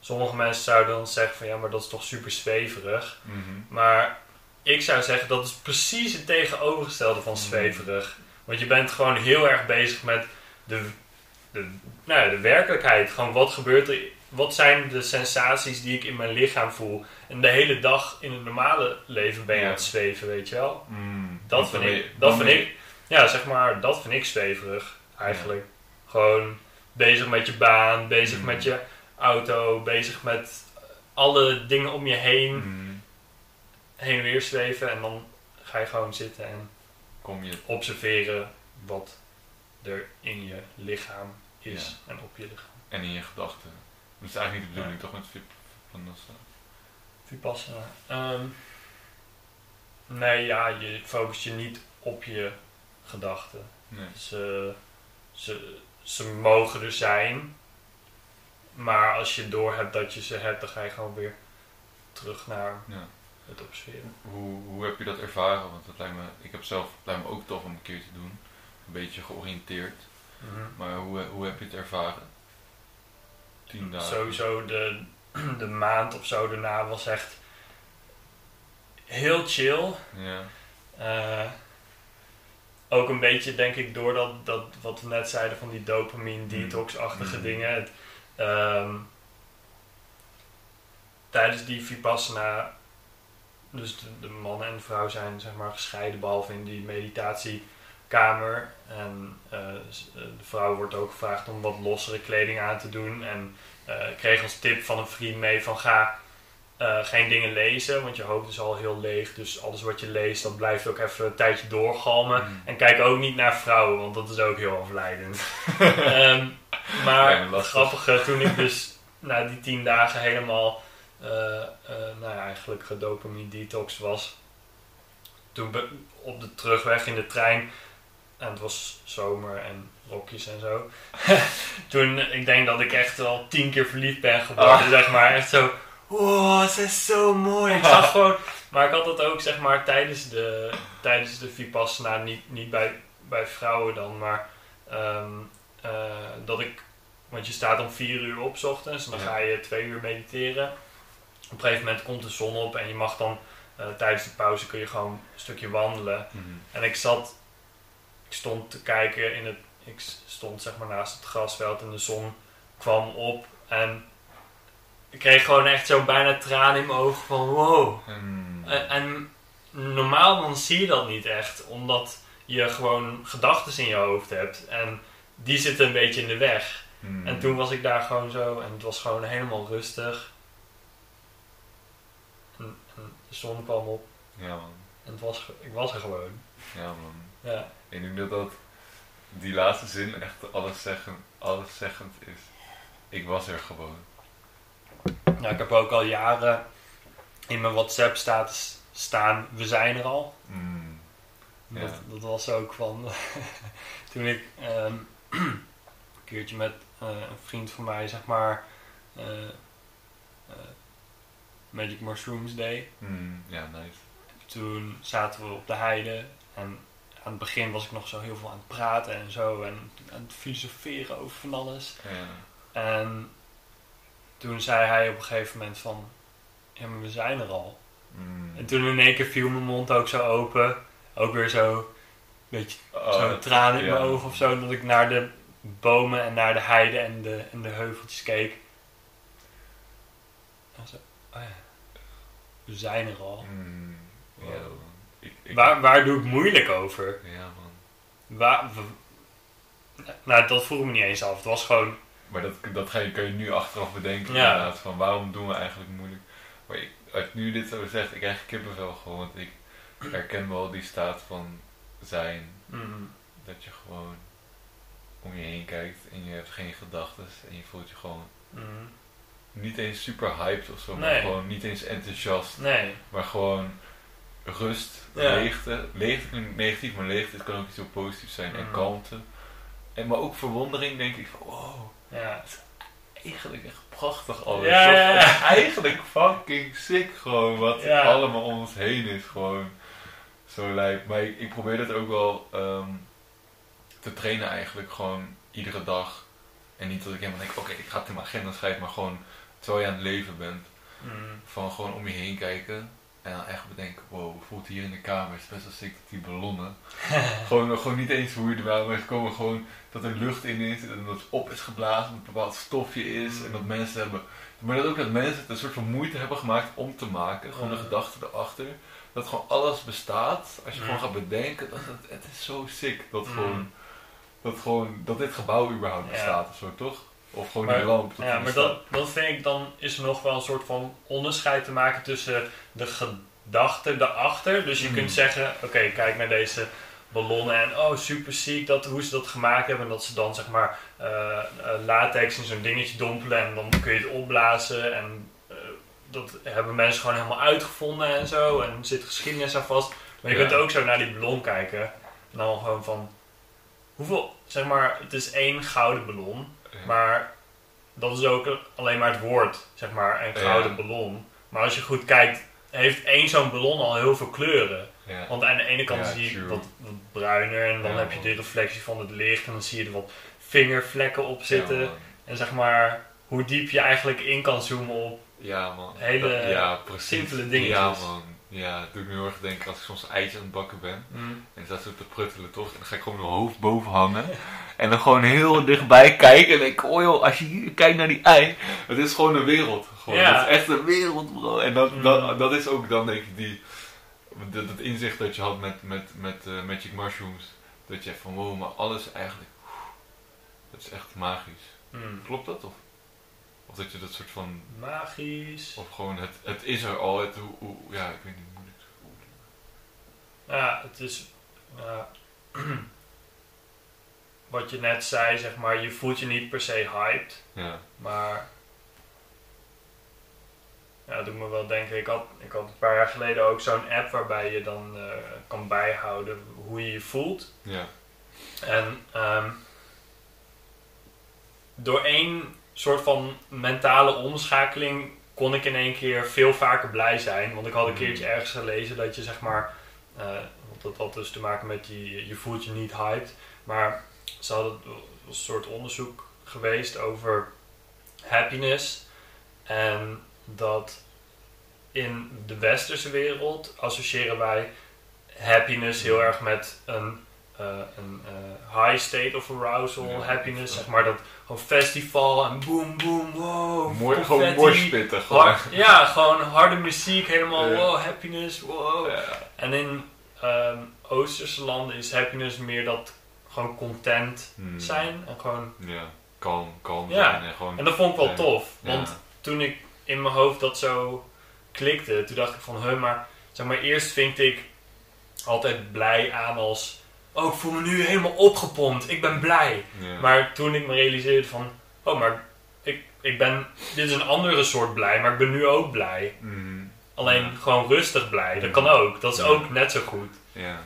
sommige mensen zouden dan zeggen van ja, maar dat is toch super zweverig. Mhm. Maar ik zou zeggen dat is precies het tegenovergestelde van zweverig. Want je bent gewoon heel erg bezig met de, de, nou ja, de werkelijkheid. Gewoon wat gebeurt er, wat zijn de sensaties die ik in mijn lichaam voel. En de hele dag in het normale leven ben je Ja. aan het zweven, weet je wel. Hmm. Dat vind ik, dat vind ik, ja zeg maar, dat vind ik zweverig eigenlijk. Gewoon bezig met je baan, bezig Mm. met je auto, bezig met alle dingen om je heen, Hmm. heen en weer zweven en dan ga je gewoon zitten en Kom je. observeren wat er in je lichaam is en op je lichaam. En in je gedachten. Dat is eigenlijk niet de bedoeling, toch? Met Vip van dat zo. Vipassana. Ehm, nee, ja, je focust je niet op je gedachten. Nee. Ze, ze, ze mogen er zijn. Maar als je doorhebt dat je ze hebt, dan ga je gewoon weer terug naar Ja. Het observeren. Hoe, hoe heb je dat ervaren? Want het lijkt me, ik heb zelf, het lijkt me ook tof om een keer te doen. Een beetje georiënteerd. Maar hoe, hoe heb je het ervaren? Tien dagen. Sowieso de, <clears throat> de maand of zo daarna was echt heel chill. Ja. Eh, ook een beetje, denk ik, door dat, dat wat we net zeiden van die dopamine detox-achtige Mm. dingen. Het, ehm, tijdens die Vipassana, dus de, de man en de vrouw zijn zeg maar gescheiden, behalve in die meditatiekamer. En eh, eh, de vrouw wordt ook gevraagd om wat lossere kleding aan te doen. En eh, ik kreeg als tip van een vriend mee van ga geen dingen lezen, want je hoofd is al heel leeg. Dus alles wat je leest, dat blijft ook even een tijdje doorgalmen. Mm. En kijk ook niet naar vrouwen, want dat is ook heel afleidend. <laughs> Ehm, maar het lastig. grappige, toen ik dus na die tien dagen helemaal nou ja, eigenlijk gedopamine detox was. Toen op de terugweg in de trein, en het was zomer en rokjes en zo. <laughs> toen, ik denk dat ik echt wel tien keer verliefd ben geworden, Ah. zeg maar. Echt zo, wow, ze is zo mooi. Ik zag <laughs> gewoon, maar ik had dat ook zeg maar tijdens de, tijdens de Vipassana niet, niet bij, bij vrouwen dan, maar ehm, eh, dat ik, want je staat om vier uur op 's ochtends en dan Ja. ga je twee uur mediteren. Op een gegeven moment komt de zon op en je mag dan eh, tijdens de pauze kun je gewoon een stukje wandelen. Mhm. En ik zat, ik stond te kijken in het, ik stond zeg maar naast het grasveld en de zon kwam op en ik kreeg gewoon echt zo bijna tranen in mijn ogen van wow. Hmm. En, en normaal dan zie je dat niet echt, omdat je gewoon gedachten in je hoofd hebt en die zitten een beetje in de weg. Hmm. En toen was ik daar gewoon zo en het was gewoon helemaal rustig. De zon kwam op Ja man, en het was, ik was er gewoon. ja man. Ja. Ik denk dat dat, die laatste zin echt alleszeggend, alleszeggend is. Ik was er gewoon. Nou, ik heb ook al jaren in mijn WhatsApp status staan, we zijn er al. Ja. Dat, dat was ook van <laughs> toen ik ehm, <clears throat> een keertje met eh, een vriend van mij, zeg maar, eh, eh, Magic Mushrooms deed. Hmm. Ja, nice. Toen zaten we op de heide en aan het begin was ik nog zo heel veel aan het praten en zo en aan het filosoferen over van alles. Ja. En toen zei hij op een gegeven moment van, ja maar we zijn er al. Hmm. En toen in één keer viel mijn mond ook zo open. Ook weer zo, een beetje Oh, zo'n traan in ja. mijn ogen of zo. Dat ik naar de bomen en naar de heide en de, en de heuveltjes keek. En zo, oh ja, we zijn er al. Hmm. Ja, Wow. Ik, ik, Waar, waar doe ik moeilijk over? Ja, man. Waar, nou, dat vroeg ik me niet eens af. Het was gewoon, Maar dat, dat ga je, kan je nu achteraf bedenken Ja. inderdaad. Van waarom doen we eigenlijk moeilijk. Maar ik, als nu dit zo zegt, ik krijg kippenvel gewoon. Want ik herken wel die staat van zijn. mm, Dat je gewoon om je heen kijkt en je hebt geen gedachten. En je voelt je gewoon mm, niet eens super hyped of zo. Maar gewoon niet eens enthousiast. nee. Maar gewoon rust, Ja. leegte. Leegte klinkt negatief, maar leegte het kan ook iets heel positiefs zijn. En Mm. kalmte. En maar ook verwondering denk ik van wow. Ja. eigenlijk echt prachtig alles. Ja. Het is eigenlijk fucking sick gewoon wat allemaal om ons heen is gewoon zo lijp. Maar ik, ik probeer dat ook wel ehm, te trainen eigenlijk gewoon iedere dag. En niet dat ik helemaal denk, oké ik ga het in mijn agenda schrijven, maar gewoon terwijl je aan het leven bent. Mm, Van gewoon om je heen kijken en dan echt bedenken, wow, voelt hier in de kamer? Is best wel sick dat die ballonnen. <laughs> gewoon, gewoon niet eens hoe je erbij bent gekomen, gewoon dat er lucht in is en dat het op is geblazen, dat een bepaald stofje is en dat mensen hebben. Maar dat ook dat mensen het een soort van moeite hebben gemaakt om te maken, gewoon de Ja. gedachte erachter. Dat gewoon alles bestaat, als je gewoon gaat bedenken, dat het, het is zo sick dat gewoon, dat gewoon, dat dit gebouw überhaupt Ja. bestaat of zo, toch? Of gewoon Maar- die lamp. dat Ja, maar dat, dat vind ik dan is er nog wel een soort van onderscheid te maken tussen de gedachte erachter. Dus je Mm. kunt zeggen, oké, kijk naar deze ballonnen en oh super ziek dat, hoe ze dat gemaakt hebben. En dat ze dan zeg maar eh, eh, latex in zo'n dingetje dompelen en dan kun je het opblazen. En eh, dat hebben mensen gewoon helemaal uitgevonden en zo. En er zit geschiedenis aan vast. Maar je Ja. kunt ook zo naar die ballon kijken. En dan gewoon van, hoeveel, zeg maar, het is één gouden ballon. Maar dat is ook alleen maar het woord, zeg maar, een gouden Ja. ballon. Maar als je goed kijkt, heeft één zo'n ballon al heel veel kleuren. Ja. Want aan de ene kant Ja, zie je wat, wat bruiner en dan Ja, heb je de reflectie van het licht en dan zie je er wat vingervlekken op zitten. En zeg maar, hoe diep je eigenlijk in kan zoomen op. Ja, man. Hele ja, precies. simpele dingetjes. Ja, man. Ja, dat doet me heel erg denken als ik soms eitje aan het bakken ben. Mm. En staat zo te pruttelen, toch? En dan ga ik gewoon mijn hoofd boven hangen. <laughs> En dan gewoon heel dichtbij kijken. En denk ik, oh joh, als je hier kijkt naar die ei. Het is gewoon een wereld. Gewoon. Ja. Het is echt een wereld, bro. En dat, Mm. dat, dat is ook dan denk ik die... Dat, dat inzicht dat je had met, met, met eh, Magic Mushrooms. Dat je van, wow, maar alles eigenlijk... Dat is echt magisch. Mm. Klopt dat? Of, of dat je dat soort van... Magisch. Of gewoon, het, het is er al. Het, hoe, hoe- ja, ik weet niet hoe dit... Ja, het is. ja. <clears throat> wat je net zei, zeg maar, je voelt je niet per se hyped. Ja. Maar. Ja, dat doet me wel denken. Ik had, ik had een paar jaar geleden ook zo'n app waarbij je dan eh, kan bijhouden hoe je je voelt. Ja. En ehm, door één soort van mentale omschakeling kon ik in één keer veel vaker blij zijn. Want ik had een Mm. keertje ergens gelezen dat je zeg maar. Want dat had dus te maken met je, je voelt je niet hyped. Maar ze hadden een soort onderzoek geweest over happiness. En dat in de westerse wereld associëren wij happiness heel erg met een, eh, een eh, high state of arousal, Ja. happiness. Zeg maar dat gewoon festival en boom boom, wow. Mooi, gewoon morspitten. Gewoon. Hard- ja, gewoon harde muziek, helemaal wow, happiness, wow. En in ehm, Oosterse landen is happiness meer dat gewoon content Hmm. zijn en gewoon... Ja, kalm, kalm Ja. zijn en gewoon... En dat vond ik wel tof, want toen ik in mijn hoofd dat zo klikte, toen dacht ik van, huh, maar zeg maar, eerst vind ik altijd blij aan als, oh, ik voel me nu helemaal opgepompt, ik ben blij. Ja. Maar toen ik me realiseerde van, oh, maar ik, ik ben, dit is een andere soort blij, maar ik ben nu ook blij. Mhm. Alleen Ja. gewoon rustig blij, dat kan ook, dat is Ja. ook net zo goed. Ja,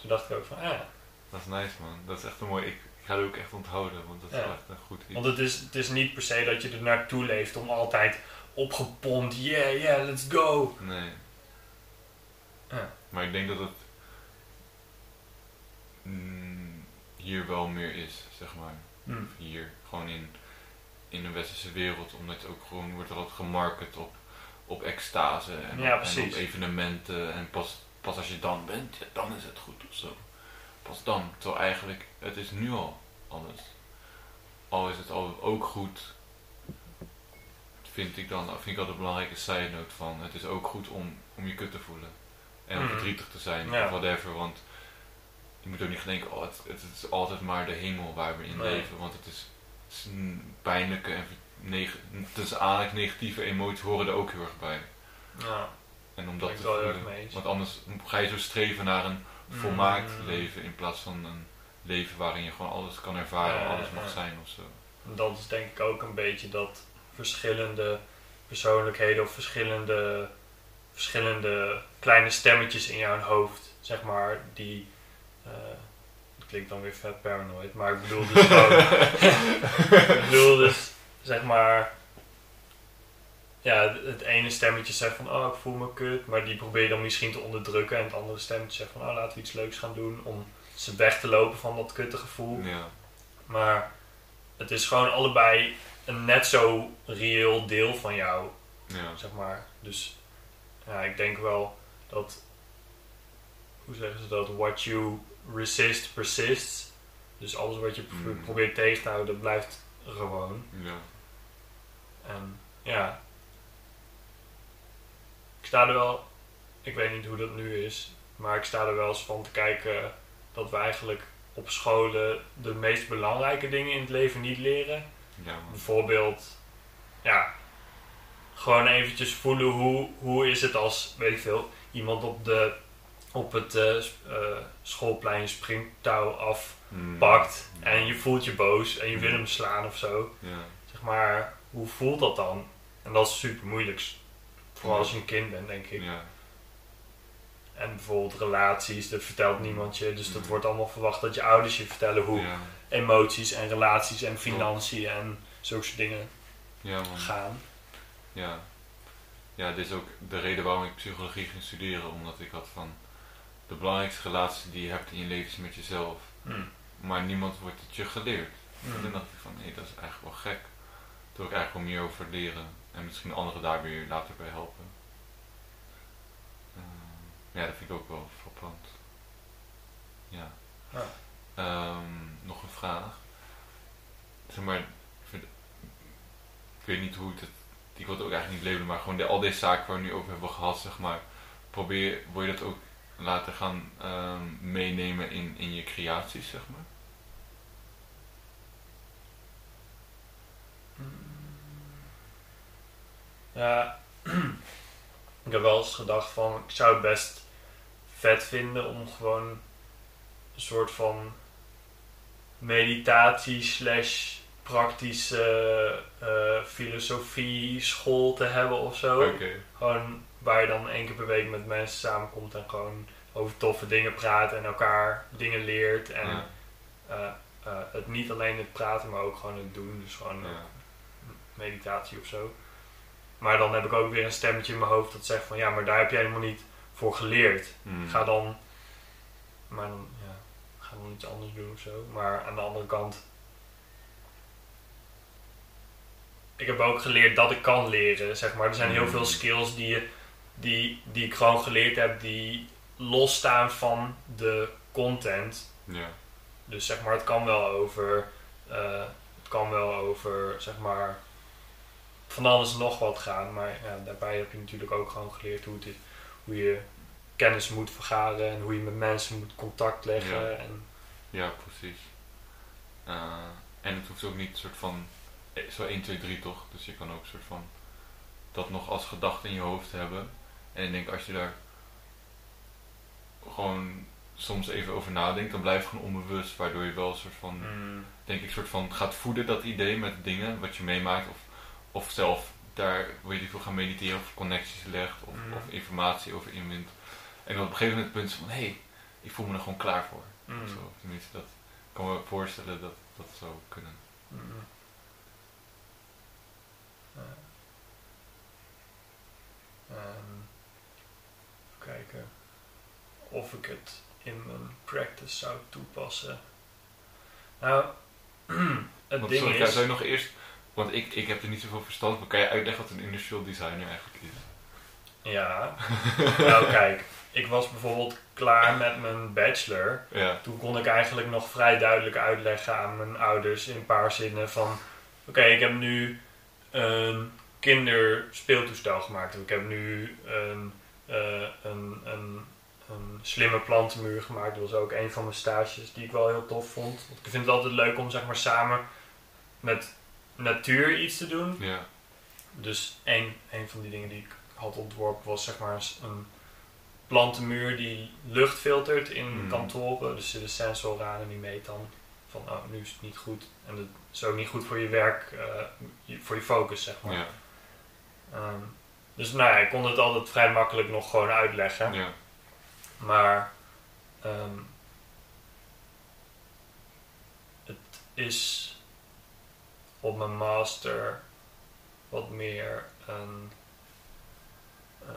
Toen dacht ik ook van, ah, ja. dat is nice man. Dat is echt een mooi... Ik, ik ga het ook echt onthouden, want dat is echt een goed iets. Want het is, het is niet per se dat je er naartoe leeft om altijd opgepompt, yeah, yeah, let's go. Nee. Maar ik denk dat het mm, hier wel meer is, zeg maar. Hm. Hier, gewoon in, in de westerse wereld, omdat het ook gewoon wordt er altijd gemarket op, op extase en, Ja, op, en precies. op evenementen. En pas, pas als je dan bent, ja, dan is het goed of zo. Pas dan. Terwijl eigenlijk, het is nu al alles. Al is het al ook goed, vind ik dan, vind ik altijd een belangrijke side note van, het is ook goed om, om je kut te voelen. En om Mhm. verdrietig te zijn, Ja. of whatever, want je moet ook niet denken, oh, het, het is altijd maar de hemel waar we in Nee. leven, want het is, het is een pijnlijke en neg tussen negatieve emoties horen er ook heel erg bij. Ja, En om ben dat ik wel erg mee eens. want anders ga je zo streven naar een volmaakt Mm. leven in plaats van een leven waarin je gewoon alles kan ervaren, Ja, alles mag ja. zijn of zo. Dat is denk ik ook een beetje dat verschillende persoonlijkheden of verschillende, verschillende kleine stemmetjes in jouw hoofd, zeg maar, die. Eh, dat klinkt dan weer vet paranoid, maar ik bedoel dus gewoon. <laughs> ik bedoel dus, zeg maar. Ja, het- het ene stemmetje zegt van, oh, ik voel me kut, maar die probeer je dan misschien te onderdrukken. En het andere stemmetje zegt van, oh, laten we iets leuks gaan doen om ze weg te lopen van dat kutte gevoel. Ja, Maar het is gewoon allebei een net zo reëel deel van jou, ja, zeg maar. Dus ja, ik denk wel dat, hoe zeggen ze dat, what you resist persists. Dus alles wat je pro- Mm. probeert tegen te houden, dat blijft gewoon. ja. En ja, ik sta er wel, ik weet niet hoe dat nu is, maar ik sta er wel eens van te kijken dat we eigenlijk op scholen de meest belangrijke dingen in het leven niet leren. ja. Bijvoorbeeld, ja, gewoon eventjes voelen hoe, hoe is het als, weet ik veel, iemand op, de, op het eh, schoolplein springtouw afpakt Mm. en je voelt je boos en je wil hem slaan of zo. Ja, Zeg maar, hoe voelt dat dan? En dat is super moeilijk. Vooral als je een kind bent, denk ik. ja, En bijvoorbeeld relaties, dat vertelt niemand je. Dus dat Mm. wordt allemaal verwacht dat je ouders je vertellen hoe ja, emoties en relaties en financiën en zulke soort dingen gaan. Ja. Ja, dit is ook de reden waarom ik psychologie ging studeren, omdat ik had van de belangrijkste relatie die je hebt in je leven is met jezelf. Mm. Maar niemand wordt het je geleerd. En toen Mm. dacht ik van, hé, dat is eigenlijk wel gek. Toen wil ik eigenlijk wel meer over leren en misschien anderen daar weer later bij helpen. Eh, ja, dat vind ik ook wel frappant. Ja. Ja. Ehm, nog een vraag. Zeg maar, ik, vind- ik weet niet hoe het, ik wil het ook eigenlijk niet labelen, maar gewoon de, al deze zaken waar we nu over hebben gehad, zeg maar, probeer, wil je dat ook laten gaan ehm, meenemen in, in je creaties, zeg maar? Ja, <clears throat> ik heb wel eens gedacht van, ik zou het best vet vinden om gewoon een soort van meditatie slash praktische eh, filosofie school te hebben of zo. Gewoon waar je dan één keer per week met mensen samenkomt en gewoon over toffe dingen praat en elkaar dingen leert. En Ja, eh, eh, het niet alleen het praten, maar ook gewoon het doen. Dus gewoon ja, meditatie of zo. Maar dan heb ik ook weer een stemmetje in mijn hoofd dat zegt van ja, maar daar heb jij helemaal niet voor geleerd. Mm. Ga dan, maar dan, ja, ga dan iets anders doen of zo. Maar aan de andere kant, ik heb ook geleerd dat ik kan leren, zeg maar. Er zijn heel Mm. veel skills die, je- die, die ik gewoon geleerd heb, die losstaan van de content. Ja. Dus zeg maar, het kan wel over, eh, het kan wel over, zeg maar, van alles nog wat gaan. Maar ja, daarbij heb je natuurlijk ook gewoon geleerd hoe, het hoe je kennis moet vergaren en hoe je met mensen moet contact leggen. Ja. En, Ja, precies. Eh, en het hoeft ook niet soort van zo 1, 2, 3 toch? Dus je kan ook soort van dat nog als gedachte in je hoofd hebben. En ik denk als je daar gewoon soms even over nadenkt, dan blijf je gewoon onbewust, waardoor je wel een soort van, mm, denk ik, soort van gaat voeden dat idee met dingen wat je meemaakt of, of zelf daar, weet je veel, gaan mediteren of connecties legt of, Mm. of informatie over inwint. En dan op een gegeven moment het punt van, hé, hey, ik voel me er gewoon klaar voor. mm, Zo, tenminste, dat kan me voorstellen dat dat zou kunnen. mm. Ja. Ehm, kijken of ik het in mijn practice zou toepassen. Nou, <clears throat> het Want, ding sorry, is... zou je nog eerst, want ik, ik heb er niet zoveel verstand van, kan je uitleggen wat een industrial designer eigenlijk is? Ja, <laughs> nou kijk, ik was bijvoorbeeld klaar met mijn bachelor. Ja, Toen kon ik eigenlijk nog vrij duidelijk uitleggen aan mijn ouders in een paar zinnen van... Oké, ik heb nu een kinderspeeltoestel gemaakt. Ik heb nu een, eh, een, een, een slimme plantenmuur gemaakt. Dat was ook een van mijn stages die ik wel heel tof vond. Want ik vind het altijd leuk om zeg maar samen met natuur iets te doen. ja, Dus een, een van die dingen die ik had ontworpen was zeg maar een plantenmuur die lucht filtert in Hmm. kantoren. Dus er zit een sensor aan en die meet dan van oh, nu is het niet goed. En dat is ook niet goed voor je werk, eh, voor je focus zeg maar. ja, Ehm, dus nou ja, ik kon het altijd vrij makkelijk nog gewoon uitleggen. ja, Maar ehm, het is op mijn master wat meer een. eh,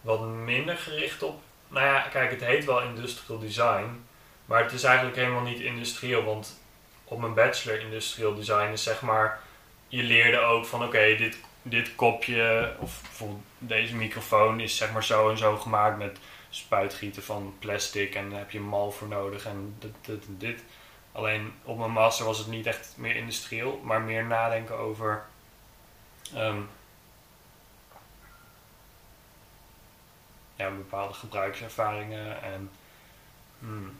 wat minder gericht op. Nou ja, kijk, het heet wel industrial design. Maar het is eigenlijk helemaal niet industrieel. Want op mijn bachelor industrial design is zeg maar. Je leerde ook van oké, dit dit kopje of deze microfoon is zeg maar zo en zo gemaakt met spuitgieten van plastic en daar heb je mal voor nodig en dit, dit en dit. Alleen op mijn master was het niet echt meer industrieel, maar meer nadenken over ehm, bepaalde gebruikservaringen en hmm.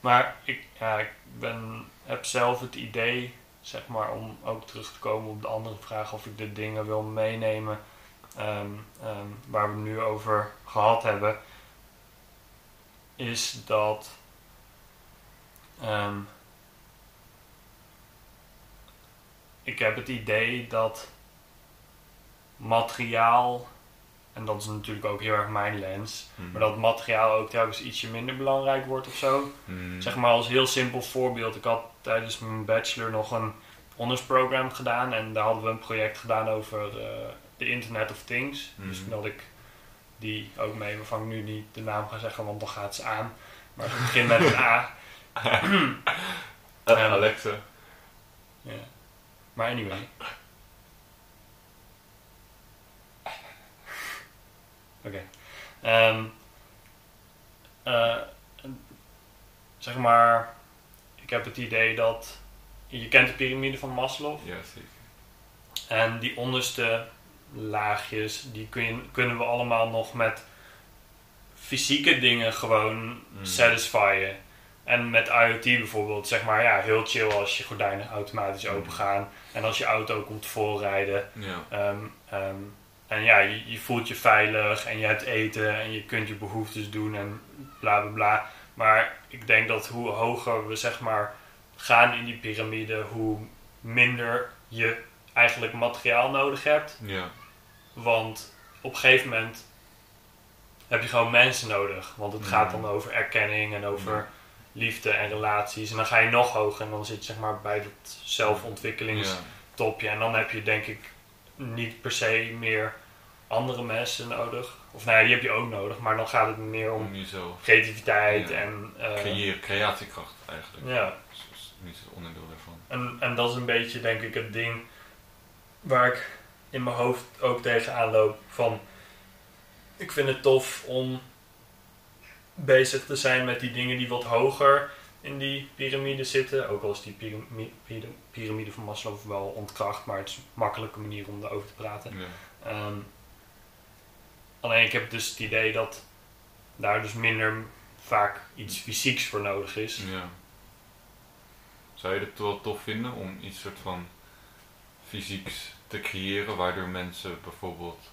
Maar ik, ik ben, heb zelf het idee zeg maar, om ook terug te komen op de andere vraag of ik de dingen wil meenemen ehm, ehm, waar we het nu over gehad hebben, is dat ehm, ik heb het idee dat materiaal, en dat is natuurlijk ook heel erg mijn lens, Mhm. maar dat materiaal ook telkens ietsje minder belangrijk wordt of zo. Mhm. Zeg maar als heel simpel voorbeeld. Ik had tijdens mijn bachelor nog een honorsprogram gedaan. En daar hadden we een project gedaan over eh, de Internet of Things. Dus Mhm. had ik die ook mee, waarvan ik nu niet de naam ga zeggen, want dan gaat ze aan. Maar het begint met een A. <laughs> Ehm, Alexa. Ja. Maar anyway. Oké. Ehm, eh, zeg maar, ik heb het idee dat je kent de piramide van Maslow. Ja, zeker. En die onderste laagjes, die kun je, kunnen we allemaal nog met fysieke dingen gewoon Mm. satisfyen. En met IoT bijvoorbeeld, zeg maar, ja, heel chill als je gordijnen automatisch Mm. open gaan. En als je auto komt voorrijden. Ja, Ehm, ehm, en ja, je, je voelt je veilig en je hebt eten en je kunt je behoeftes doen en bla bla bla. Maar ik denk dat hoe hoger we zeg maar gaan in die piramide, hoe minder je eigenlijk materiaal nodig hebt. ja, Want op een gegeven moment heb je gewoon mensen nodig. Want het gaat dan over erkenning en over Ja. liefde en relaties. En dan ga je nog hoger en dan zit je zeg maar bij dat zelfontwikkelingstopje. En dan heb je denk ik niet per se meer andere mensen nodig. Of nou ja, die heb je ook nodig, maar dan gaat het meer om creativiteit Ja. en... eh, creëren, creatiekracht eigenlijk. ja, is niet het onderdeel daarvan. En, en dat is een beetje, denk ik, het ding waar ik in mijn hoofd ook tegenaan loop. Van, ik vind het tof om bezig te zijn met die dingen die wat hoger in die piramide zitten. Ook al is die pirami- pira- piramide van Maslow wel ontkracht, maar het is een makkelijke manier om erover te praten. Ja. Ehm, alleen ik heb dus het idee dat daar dus minder vaak iets fysieks voor nodig is. Ja. Zou je het wel tof vinden om iets soort van fysieks te creëren, waardoor mensen bijvoorbeeld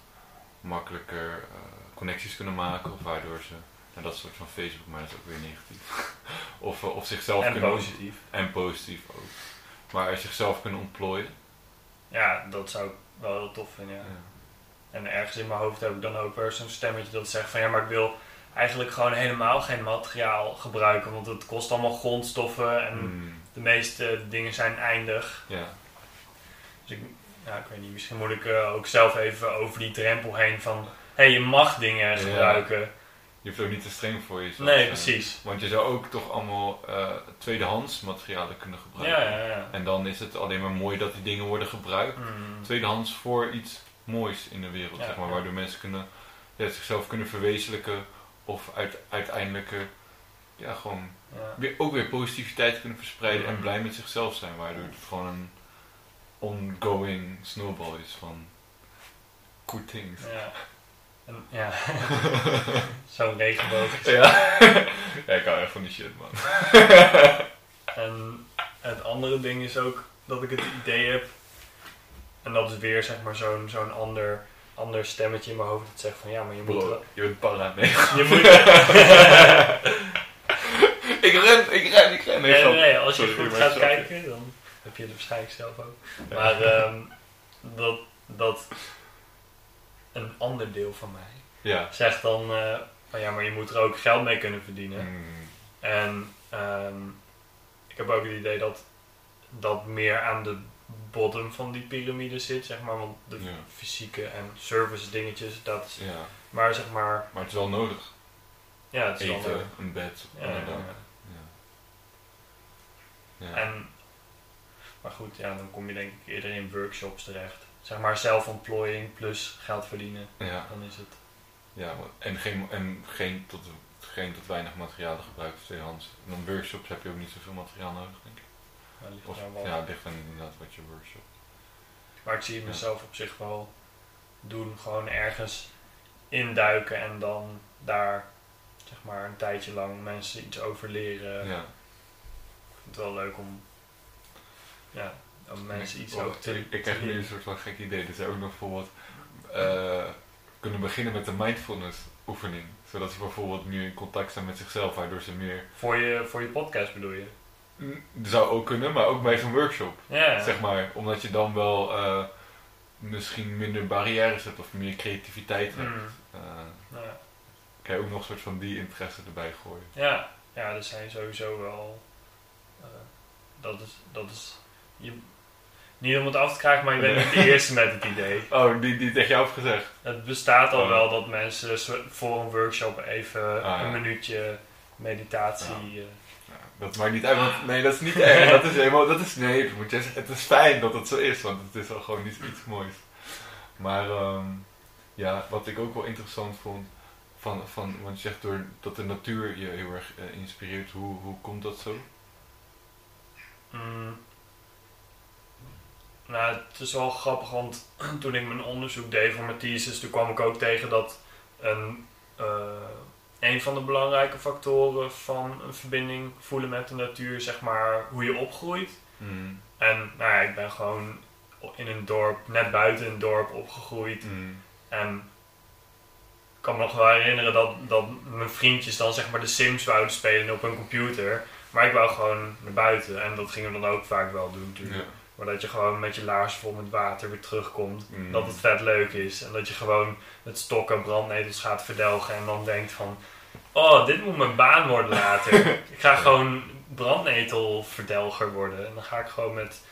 makkelijker eh, connecties kunnen maken, of waardoor ze, nou dat is soort van Facebook, maar dat is ook weer negatief, <laughs> of, eh, of zichzelf En kunnen positief. en positief ook, maar zichzelf kunnen ontplooien. Ja, dat zou ik wel heel tof vinden. Ja. Ja. En ergens in mijn hoofd heb ik dan ook weer zo'n stemmetje dat zegt van ja, maar ik wil eigenlijk gewoon helemaal geen materiaal gebruiken, want het kost allemaal grondstoffen en Hmm, de meeste dingen zijn eindig. ja. Dus ik, ja, ik weet niet, misschien moet ik eh, ook zelf even over die drempel heen van hé, hey, je mag dingen gebruiken. Je hoeft ook niet te streng voor jezelf. Nee, precies. Want je zou ook toch allemaal eh, tweedehands materialen kunnen gebruiken. Ja, ja, ja. En dan is het alleen maar mooi dat die dingen worden gebruikt. Hmm. tweedehands voor iets moois in de wereld, zeg maar, waardoor mensen kunnen, ja, zichzelf kunnen verwezenlijken of uit, uiteindelijk eh, ja, gewoon weer, ook weer positiviteit kunnen verspreiden en Mhm. blij met zichzelf zijn, waardoor het gewoon een ongoing snowball is van good things. Ja. Ja. <laughs> Zo'n regenboog. Ja. ja, ik hou echt van die shit, man. <laughs> En het andere ding is ook dat ik het idee heb, en dat is weer zeg maar zo'n zo'n ander, ander stemmetje in mijn hoofd dat zegt van ja, maar je moet Bro, wel- je bent para, nee. Je moet. <laughs> ik ren, ik ren, ik ren. nee, nee, grap. nee, als je Sorry, goed gaat kijken, dan heb je het waarschijnlijk zelf ook. Maar ehm, dat, dat een ander deel van mij Ja. zegt dan eh, van ja, maar je moet er ook geld mee kunnen verdienen. Mm, En ehm, ik heb ook het idee dat dat meer aan de bottom van die piramide zit, zeg maar. Want de Ja. fysieke en service dingetjes, dat is... ja, Maar zeg maar, maar het is wel nodig. ja, het is wel... Eten, een bed, Ja, een ja, dak. ja. Ja. Ja. En, maar goed, ja, dan kom je denk ik eerder in workshops terecht. Zeg maar zelfontplooiing plus geld verdienen, ja. dan is het... Ja, en geen, en geen, tot, geen tot weinig materialen gebruiken tweedehands. En dan workshops heb je ook niet zoveel materiaal nodig, denk ik. Ja, ligt Of, daar wel. ja, het ligt dan inderdaad wat je workshop. Maar ik zie het Ja. mezelf op zich wel doen. Gewoon ergens induiken en dan daar zeg maar een tijdje lang mensen iets over leren. ja. Ik vind het wel leuk om ja, om mensen iets Oh, over te ik, ik krijg nu een soort van gek idee. Dus ook nog bijvoorbeeld eh, kunnen beginnen met een mindfulness oefening. Zodat ze bijvoorbeeld nu in contact zijn met zichzelf, waardoor ze meer... Voor je, voor je podcast bedoel je? Mm, zou ook kunnen, maar ook bij zo'n workshop. Ja, Zeg maar, omdat je dan wel eh, misschien minder barrières hebt of meer creativiteit hebt. Mm, Eh, nou ja. kan je ook nog een soort van die interesse erbij gooien. ja, ja, er zijn sowieso wel. eh, dat is. Dat is je, niet om het af te krijgen, maar je bent Nee. niet de <laughs> eerste met het idee. Oh, die, die tegen jou heeft gezegd. Het bestaat al Oh. wel dat mensen zo- voor een workshop even Ah, een ja. minuutje meditatie. eh, Ja, dat maakt niet uit, want nee, dat is niet erg. Dat is helemaal, dat is, nee, moet je het is fijn dat het zo is, want het is al gewoon iets, iets moois. Maar ehm, ja, wat ik ook wel interessant vond, van, van, want je zegt door, dat de natuur je heel erg eh, inspireert, hoe, hoe komt dat zo? Mm. Nou, het is wel grappig, want <clears throat> toen ik mijn onderzoek deed voor mijn thesis, toen kwam ik ook tegen dat een, eh, een van de belangrijke factoren van een verbinding voelen met de natuur, zeg maar, hoe je opgroeit. Mm. En nou ja, ik ben gewoon in een dorp, net buiten een dorp opgegroeid. Mm. En ik kan me nog wel herinneren dat, dat mijn vriendjes dan zeg maar de Sims wouden spelen op een computer. Maar ik wou gewoon naar buiten. En dat gingen we dan ook vaak wel doen natuurlijk. Ja. Maar dat je gewoon met je laars vol met water weer terugkomt. Mm. Dat het vet leuk is. En dat je gewoon met stokken brandnetels gaat verdelgen. En dan denkt van... Oh, dit moet mijn baan worden later. <laughs> ik ga gewoon brandnetelverdelger worden. En dan ga ik gewoon met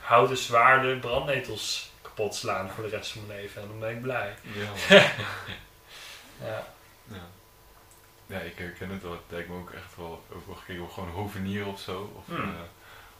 houten zwaarden brandnetels kapot slaan voor de rest van mijn leven. En dan ben ik blij. Ja. <laughs> Ja. ja. ja, ik herken het wel. Het lijkt me ook echt wel, ook wel gekeken om gewoon hovenier of zo. Of, eh,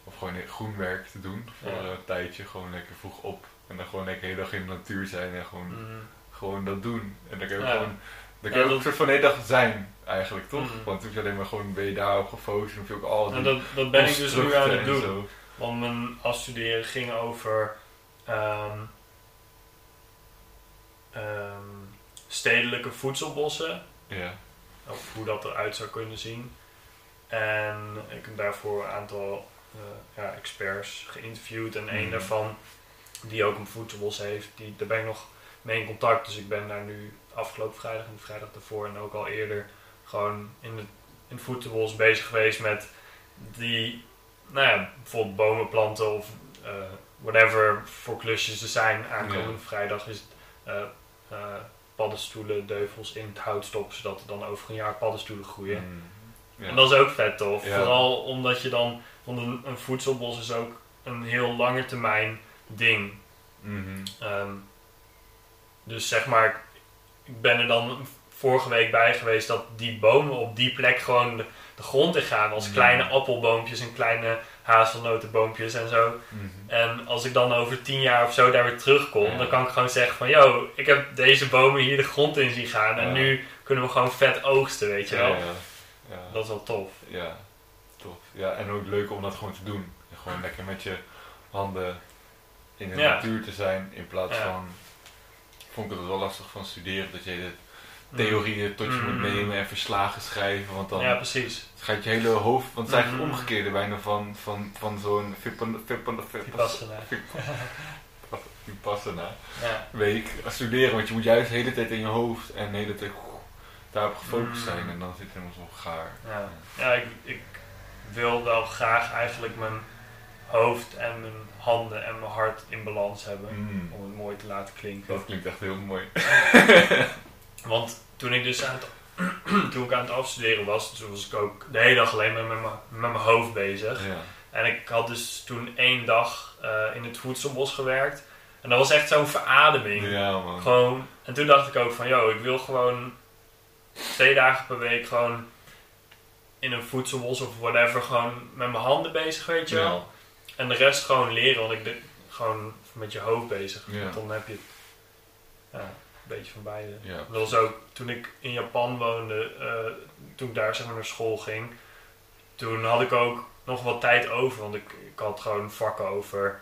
of gewoon groen werk te doen voor Ja. een tijdje. Gewoon lekker vroeg op. En dan gewoon lekker de hele dag in de natuur zijn en gewoon, Mm. gewoon dat doen. En dan kan je Ja. gewoon, dan kan je ook een soort van de hele dag zijn eigenlijk, toch? Mhm. Want toen hoef je alleen maar gewoon, ben je daar op gefocust en hoef je ook al die En dat, dat ben ik dus nu aan het doen. zo. Want mijn afstuderen ging over ehm, ehm, stedelijke voedselbossen. Ja. Of hoe dat eruit zou kunnen zien. En ik heb daarvoor een aantal ja, experts geïnterviewd. En één Mhm. daarvan, die ook een voedselbos heeft, die, daar ben ik nog mee in contact. Dus ik ben daar nu afgelopen vrijdag en de vrijdag daarvoor en ook al eerder gewoon in het, in bezig geweest met die, nou ja, bijvoorbeeld bomen planten of eh, whatever voor klusjes er zijn. Aankomende vrijdag is het eh, eh, paddenstoelen, deuvels in het hout stoppen, zodat er dan over een jaar paddenstoelen groeien. Mm. Ja. En dat is ook vet tof. Ja. Vooral omdat je dan, want een, een voedselbos is ook een heel lange termijn ding. Mhm. Ehm, dus zeg maar, ik ben er dan vorige week bij geweest dat die bomen op die plek gewoon de, de grond in gaan. Als Mm. kleine appelboompjes en kleine hazelnotenboompjes en zo. Mhm. En als ik dan over tien jaar of zo daar weer terugkom, Ja. dan kan ik gewoon zeggen van... Yo, ik heb deze bomen hier de grond in zien gaan en Ja. nu kunnen we gewoon vet oogsten, weet je wel. Ja. Dat is wel tof. Ja, tof. Ja, en ook leuk om dat gewoon te doen. En gewoon lekker met je handen in de Ja. natuur te zijn in plaats Ja. van. Vond ik het wel lastig van studeren dat je de theorieën tot je moet Mm. nemen en verslagen schrijven. Want dan Ja, precies. gaat je hele hoofd. Want het is eigenlijk Mm. het omgekeerde bijna van, van, van zo'n Vipassana. Ja. week studeren. Want je moet juist de hele tijd in je hoofd en de hele tijd daarop gefocust Mm. zijn. En dan zit je helemaal zo gaar. Ja, ja ik, ik wil wel graag eigenlijk mijn hoofd en mijn handen en mijn hart in balans hebben. Mm. Om het mooi te laten klinken. Dat klinkt echt heel mooi. <laughs> Want toen ik dus aan het, <clears throat> toen ik aan het afstuderen was, toen was ik ook de hele dag alleen maar met mijn, met mijn hoofd bezig. Ja. En ik had dus toen één dag eh, in het voedselbos gewerkt. En dat was echt zo'n verademing. Ja, man. Gewoon, en toen dacht ik ook van, yo, ik wil gewoon twee dagen per week gewoon in een voedselbos of whatever, gewoon met mijn handen bezig, weet je Ja. wel. En de rest gewoon leren, want ik ben gewoon met je hoofd bezig. Ja. Want dan heb je het, ja, een beetje van beide. Dat was ook toen ik in Japan woonde, eh, toen ik daar zeg maar naar school ging. Toen had ik ook nog wat tijd over, want ik, ik had gewoon vakken over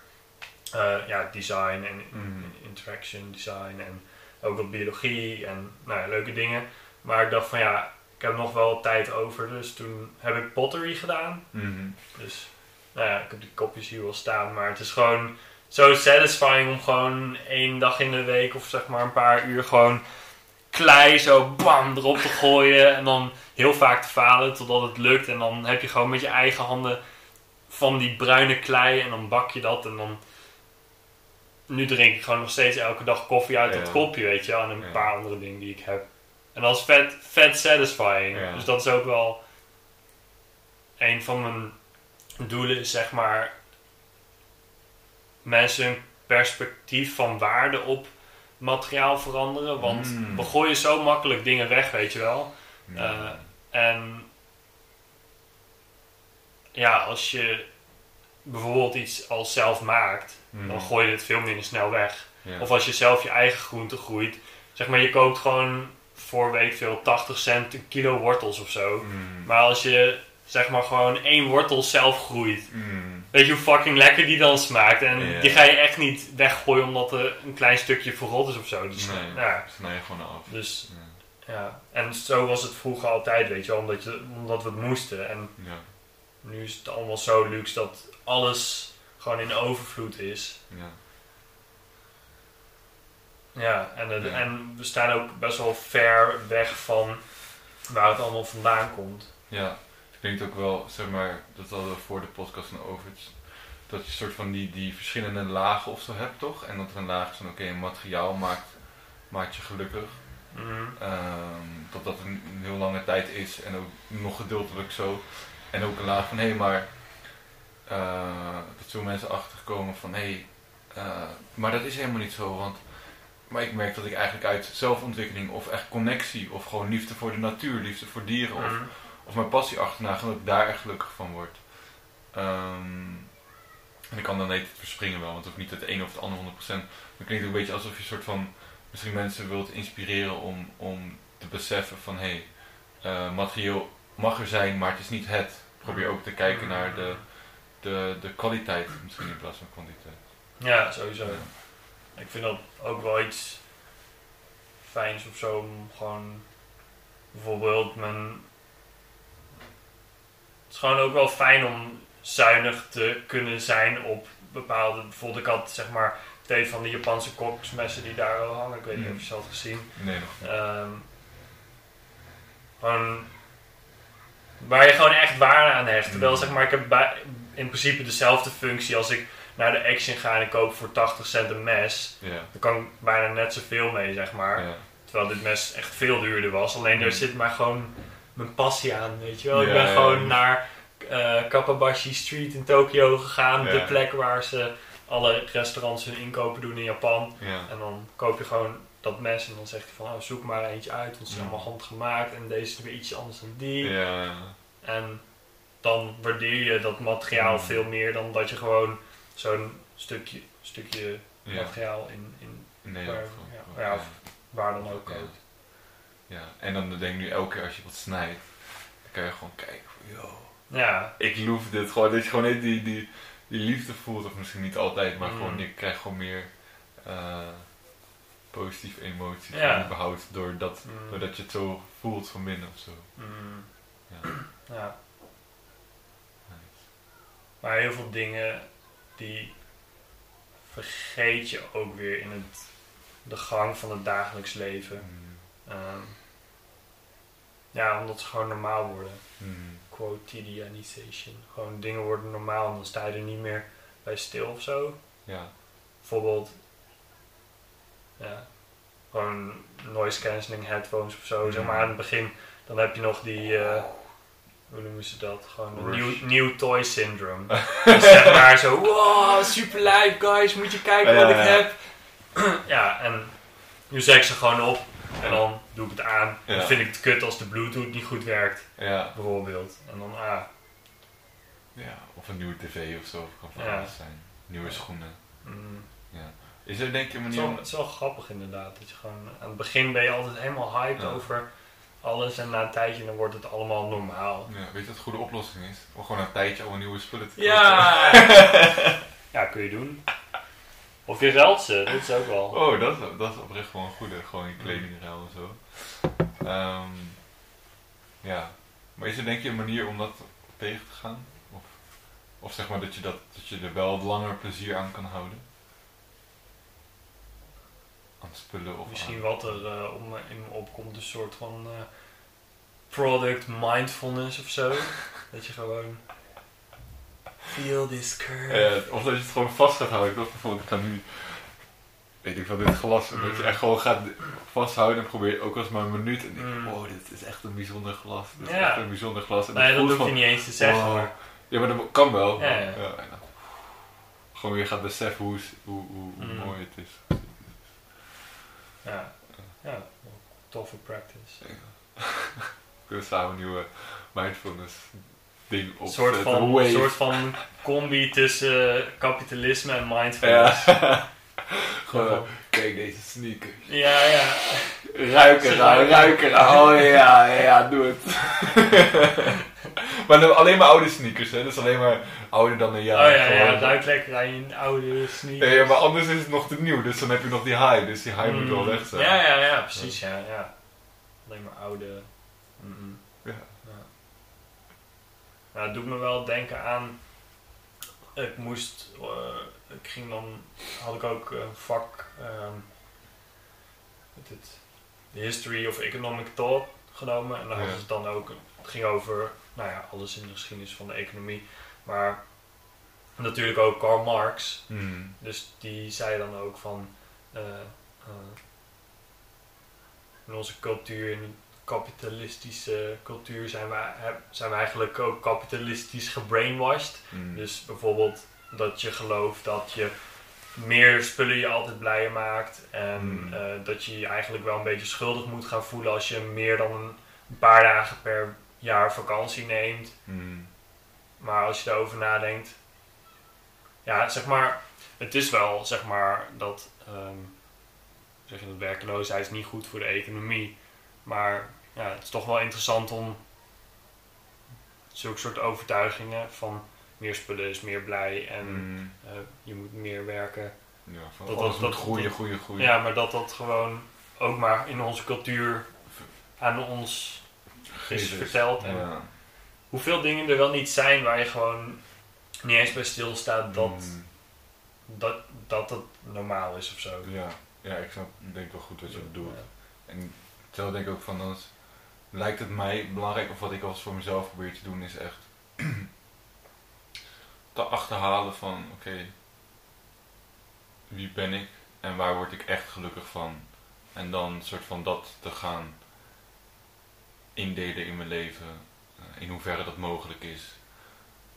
eh, ja, design en Mhm. interaction design en ook wat biologie en nou ja, leuke dingen. Maar ik dacht van ja, ik heb nog wel tijd over, dus toen heb ik pottery gedaan. Mhm. Dus nou ja, ik heb die kopjes hier wel staan, maar het is gewoon zo satisfying om gewoon één dag in de week of zeg maar een paar uur gewoon klei zo bam erop te gooien en dan heel vaak te falen totdat het lukt en dan heb je gewoon met je eigen handen van die bruine klei en dan bak je dat en dan nu drink ik gewoon nog steeds elke dag koffie uit Ja. dat kopje, weet je en een Ja. paar andere dingen die ik heb. En dat is vet, vet satisfying. Ja. Dus dat is ook wel een van mijn doelen, is zeg maar mensen hun perspectief van waarde op materiaal veranderen. Want Mm. we gooien zo makkelijk dingen weg, weet je wel. Ja. En ja, als je bijvoorbeeld iets als zelf maakt, Mhm. dan gooi je het veel minder snel weg. Ja. Of als je zelf je eigen groente groeit. Zeg maar, je koopt gewoon voor weet ik veel 80 cent een kilo wortels of zo. Mhm. Maar als je zeg maar gewoon één wortel zelf groeit. Mhm. Weet je hoe fucking lekker die dan smaakt? En die ga je echt niet weggooien omdat er een klein stukje verrot is of zo. Dus, Nee, ja, snij je gewoon af. dus Ja. ja. En zo was het vroeger altijd, weet je wel. Omdat, je, omdat we het moesten. En Ja. nu is het allemaal zo luxe dat alles gewoon in overvloed is. Ja. Ja, en, Ja. en we staan ook best wel ver weg van waar het allemaal vandaan komt. Ja, ik denk ook wel, zeg maar, dat hadden we voor de podcast nog over. Dat je een soort van die, die verschillende lagen of zo hebt, toch? En dat er een laag is van, oké, een materiaal maakt, maakt je gelukkig. Mhm. Ehm, dat dat een, een heel lange tijd is en ook nog gedeeltelijk zo. En ook een laag van, hé, maar eh, dat veel mensen achterkomen van, hé, Eh, maar dat is helemaal niet zo, want maar ik merk dat ik eigenlijk uit zelfontwikkeling of echt connectie of gewoon liefde voor de natuur, liefde voor dieren of, Mhm. of mijn passie achterna, dat ik daar echt gelukkig van word. Ehm, en ik kan dan niet het verspringen wel, want hoeft niet het een of het ander 100%. Het klinkt ook een beetje alsof je een soort van misschien mensen wilt inspireren om, om te beseffen van hé, hey, eh, materieel mag er zijn, maar het is niet het. Probeer ook te kijken naar de, de, de kwaliteit misschien in plaats van kwantiteit. Ja, sowieso. Ja. Ik vind dat ook wel iets fijns of zo gewoon bijvoorbeeld mijn. Het is gewoon ook wel fijn om zuinig te kunnen zijn op bepaalde. Bijvoorbeeld, ik had zeg maar twee van die Japanse koksmessen die daar al hangen. Ik weet niet Mm. of je ze had gezien. Nee, nog niet. Gewoon waar je gewoon echt waarde aan hecht. Terwijl Mm. zeg maar, ik heb bij, in principe dezelfde functie als ik naar de Action ga en ik koop voor 80 cent een mes. Ja. Daar kan ik bijna net zoveel mee, zeg maar. Terwijl dit mes echt veel duurder was. Alleen daar zit maar gewoon mijn passie aan, weet je wel. ik ben gewoon naar Kapabashi Street in Tokio gegaan. De plek waar ze alle restaurants hun inkopen doen in Japan. Ja. En dan koop je gewoon dat mes en dan zegt hij van oh, zoek maar eentje uit, want is Ja. allemaal handgemaakt en deze is weer iets anders dan die. En dan waardeer je dat materiaal Mm. veel meer dan dat je gewoon zo'n stukje, stukje Ja. materiaal in, in Nee, waar, ja, of waar dan ook Ja. koopt. Ja. En dan denk ik nu elke keer als je wat snijdt, dan kan je gewoon kijken van, yo, Ja, ik loef dit gewoon. Dat je gewoon net die, die, die liefde voelt, of misschien niet altijd, maar Mm. gewoon, je krijgt gewoon meer eh, positieve emoties Ja. überhaupt doordat, Mm. doordat je het zo voelt van binnen of zo. mm, Ja. ja. Nice. Maar heel veel dingen die vergeet je ook weer in het, de gang van het dagelijks leven. Mm. Ehm, ja, omdat ze gewoon normaal worden. Mm. Quotidianisation. Gewoon dingen worden normaal en dan sta je er niet meer bij stil of zo. Ja. Bijvoorbeeld, ja, gewoon noise cancelling headphones of zo. Zeg maar aan het begin, dan heb je nog die, eh, hoe noemen ze dat? Gewoon new, new toy syndrome. <laughs> dus zeg maar zo, wow, super live guys, moet je kijken Ja, wat ik ja. heb. <clears throat> ja, en nu zet ik ze gewoon op en dan doe ik het aan. Ja. Dan vind ik het kut als de bluetooth niet goed werkt, Ja. bijvoorbeeld. En dan, ah, ja. Of een nieuwe tv of zo, kan van Ja. alles zijn. Nieuwe schoenen. mm, Is er denk je een Het is, manier wel, het is wel grappig inderdaad. Dat je gewoon, aan het begin ben je altijd helemaal hyped Ja. over alles. En na een tijdje dan wordt het allemaal normaal. Ja, weet je wat een goede oplossing is? Om gewoon een tijdje allemaal nieuwe spullen te kopen. Ja! <laughs> ja, kun je doen. Of je ruilt ze, dat is ook wel. Oh, dat, is- dat is oprecht wel een goede. Gewoon je kledingruil en zo. Ehm, ja. Maar is er denk je een manier om dat tegen te gaan? Of, of zeg maar dat je, dat, dat je er wel langer plezier aan kan houden? Aan spullen of Misschien aan... wat er eh, om, in me opkomt, een soort van eh, product mindfulness of zo. <laughs> dat je gewoon. Feel this curve. Eh, of dat je het gewoon vast gaat houden. Ik dacht bijvoorbeeld, ik ga nu... Weet ik van dit glas. Dat je echt gewoon gaat vasthouden en probeer ook als maar een minuut. En denk Mm. oh, dit is echt een bijzonder glas. Dit is echt een bijzonder glas. En nee, dat hoef je niet eens te zeggen. Wow. Maar, Ja, maar dat kan wel. Ja, maar- gewoon weer gaat beseffen hoe, hoe, hoe, hoe Mm. mooi het is. Ja, ja, toffe practice. <laughs> We kunnen samen een nieuwe mindfulness ding Een opzetten. soort van, een soort van combi tussen eh, kapitalisme en mindfulness. Ja. <laughs> Gewoon, kijk deze sneakers. Ja, ja. Ruik eraan, ruik eraan. Oh ja, ja, doe het. <laughs> maar alleen maar oude sneakers, hè? Dus alleen maar ouder dan een jaar. oh ja, ja, ruikt lekker aan je oude sneakers. Ja, maar anders is het nog te nieuw, dus dan heb je nog die high, dus die high moet wel Mm, weg zijn. Ja, ja, ja, precies, ja, ja. Alleen maar oude... Ja. Ja. Nou, het doet me wel denken aan... Ik moest... eh, ik ging dan... Had ik ook een vak... ehm het, de History of Economic Thought genomen. En daar hadden ze het dan ook... Het ging over... Nou ja, alles in de geschiedenis van de economie. Maar... Natuurlijk ook Karl Marx. Mm. Dus die zei dan ook van eh, eh, in onze cultuur, in de kapitalistische cultuur, zijn heb- zijn we eigenlijk ook kapitalistisch gebrainwashed. Mm. Dus bijvoorbeeld dat je gelooft dat je meer spullen je altijd blijer maakt. En Hmm. eh, dat je je eigenlijk wel een beetje schuldig moet gaan voelen als je meer dan een paar dagen per jaar vakantie neemt. Mm. Maar als je daarover nadenkt, ja, zeg maar, het is wel, zeg maar, dat, ehm, zeg je dat werkeloosheid is niet goed voor de economie. Maar ja, het is toch wel interessant om zulke soort overtuigingen van meer spullen is meer blij en Mm. eh, je moet meer werken. Ja, van Dat- dat- dat- groeien, groeien, groeien. Ja, maar dat dat gewoon ook maar in onze cultuur aan ons is verteld. En Ja. Hoeveel dingen er wel niet zijn waar je gewoon niet eens bij stilstaat dat Mm. dat, dat het normaal is of zo. Ja, ja, ik snap, ik denk wel goed wat je bedoelt. Ja. En hetzelfde denk ik ook van, dan lijkt het mij belangrijk, of wat ik als voor mezelf probeer te doen, is echt <clears throat> te achterhalen van, oké, wie ben ik en waar word ik echt gelukkig van? En dan een soort van dat te gaan indelen in mijn leven, in hoeverre dat mogelijk is.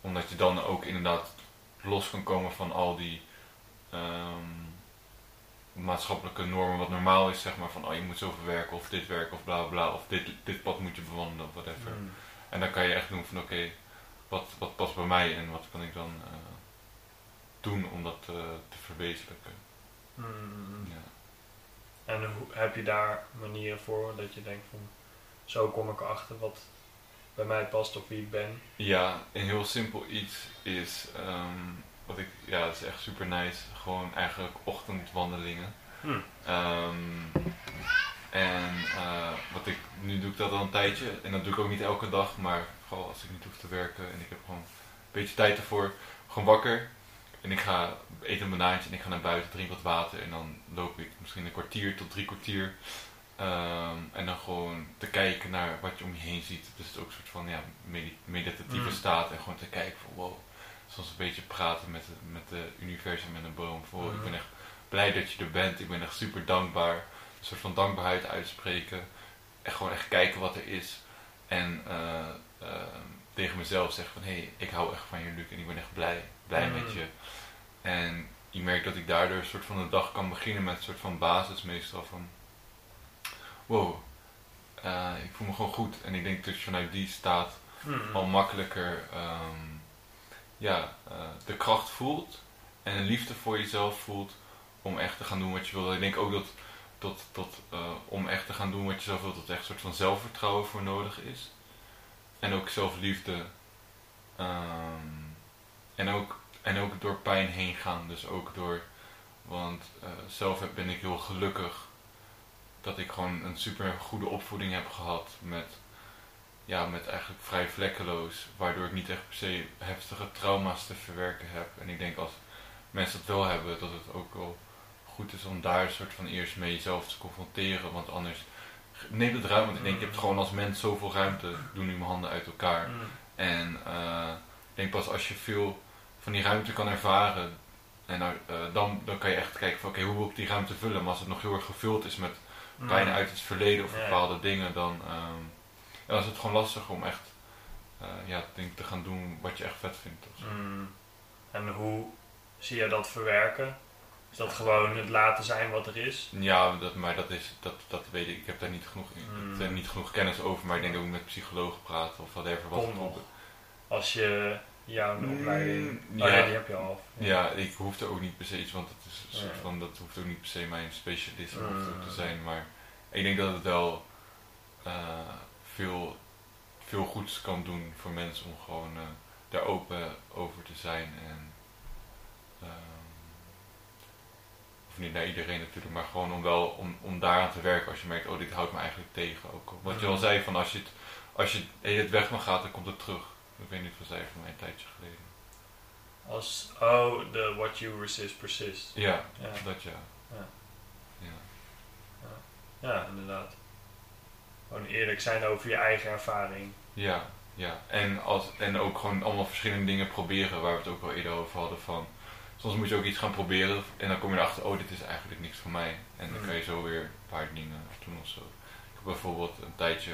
Omdat je dan ook inderdaad los kan komen van al die ehm, maatschappelijke normen wat normaal is, zeg maar, van oh je moet zoveel werken of dit werken of bla bla of dit, dit pad moet je bewandelen of whatever. Mm. En dan kan je echt doen van oké, wat, wat past bij mij en wat kan ik dan eh, doen om dat eh, te verwezenlijken. Mm. Ja. En heb je daar manieren voor dat je denkt van zo kom ik erachter wat bij mij past of wie ik ben? Ja, een heel simpel iets is, ehm, wat ik, ja, dat is echt super nice, gewoon eigenlijk ochtendwandelingen. Hm. Ehm, en eh, wat ik, nu doe ik dat al een tijdje, en dat doe ik ook niet elke dag, maar vooral als ik niet hoef te werken en ik heb gewoon een beetje tijd ervoor, gewoon wakker. En ik ga eten een banaantje en ik ga naar buiten, drink wat water en dan loop ik misschien een kwartier tot drie kwartier. Ehm, en dan gewoon te kijken naar wat je om je heen ziet. Dus het is ook een soort van ja, medi- meditatieve Mm. staat en gewoon te kijken van wow. Soms een beetje praten met, het- met de universum en een boom. Wow, Ik Mhm. ben echt blij dat je er bent. Ik ben echt super dankbaar. Een soort van dankbaarheid uitspreken. En gewoon echt kijken wat er is. En eh, eh, tegen mezelf zeggen van hé, hey, ik hou echt van je Luc en ik ben echt blij, blij Mm. met je. En je merkt dat ik daardoor een soort van de dag kan beginnen met een soort van basis meestal van wow, eh, ik voel me gewoon goed. En ik denk dat je vanuit die staat Mm. al makkelijker ehm, ja, eh, de kracht voelt en een liefde voor jezelf voelt om echt te gaan doen wat je wil. Ik denk ook dat, dat, dat eh, om echt te gaan doen wat je zelf wilt, dat er echt een soort van zelfvertrouwen voor nodig is. En ook zelfliefde. Ehm, en, ook, en ook door pijn heen gaan. Dus ook door, want zelf heb- ben ik heel gelukkig dat ik gewoon een super goede opvoeding heb gehad met ja, met eigenlijk vrij vlekkeloos, waardoor ik niet echt per se heftige trauma's te verwerken heb. En ik denk als mensen dat wel hebben, dat het ook wel goed is om daar een soort van eerst mee jezelf te confronteren, want anders neemt het ruimte. Want ik denk, je hebt gewoon als mens zoveel ruimte, ik doe nu mijn handen uit elkaar. Mm. En eh, ik denk pas als je veel van die ruimte kan ervaren, en nou, eh, dan, dan kan je echt kijken van oké, hoe wil ik die ruimte vullen? Maar als het nog heel erg gevuld is met Mm. pijn uit het verleden of Ja. bepaalde dingen, dan, ehm, dan is het gewoon lastig om echt eh, ja, denk, te gaan doen wat je echt vet vindt. Mm. En hoe zie je dat verwerken? Is dat gewoon het laten zijn wat er is? Ja, dat, maar dat, is, dat, dat weet ik. Ik heb daar niet genoeg, in- Mm. ik niet genoeg kennis over, maar ik denk ook met psychologen praten of whatever. Wat Kom nog. Als je jouw Mm, opleiding... ja. Oh ja, die heb je al. Ja, ik hoef er ook niet per se iets, want het is een soort Ja. van, dat hoeft ook niet per se mijn Mm. ook te zijn. Maar ik denk dat het wel eh, veel, veel goeds kan doen voor mensen om gewoon eh, daar open over te zijn. En, ehm, of niet naar iedereen natuurlijk, maar gewoon om wel om, om daaraan te werken als je merkt, oh dit houdt me eigenlijk tegen. Ook. Wat je al Mm. zei, van als je het, als je het weg mag gaat, dan komt het terug. Ik weet niet of zei van mij een tijdje geleden. Als, oh, de what you resist persist. Ja, Ja. dat ja. Ja. ja. Ja, inderdaad. Gewoon eerlijk zijn over je eigen ervaring. Ja, ja. En, als, en ook gewoon allemaal verschillende dingen proberen, waar we het ook al eerder over hadden. Van, soms moet je ook iets gaan proberen en dan kom je erachter, oh dit is eigenlijk niks voor mij. En dan Mm. kan je zo weer een paar dingen doen of zo. Ik heb bijvoorbeeld een tijdje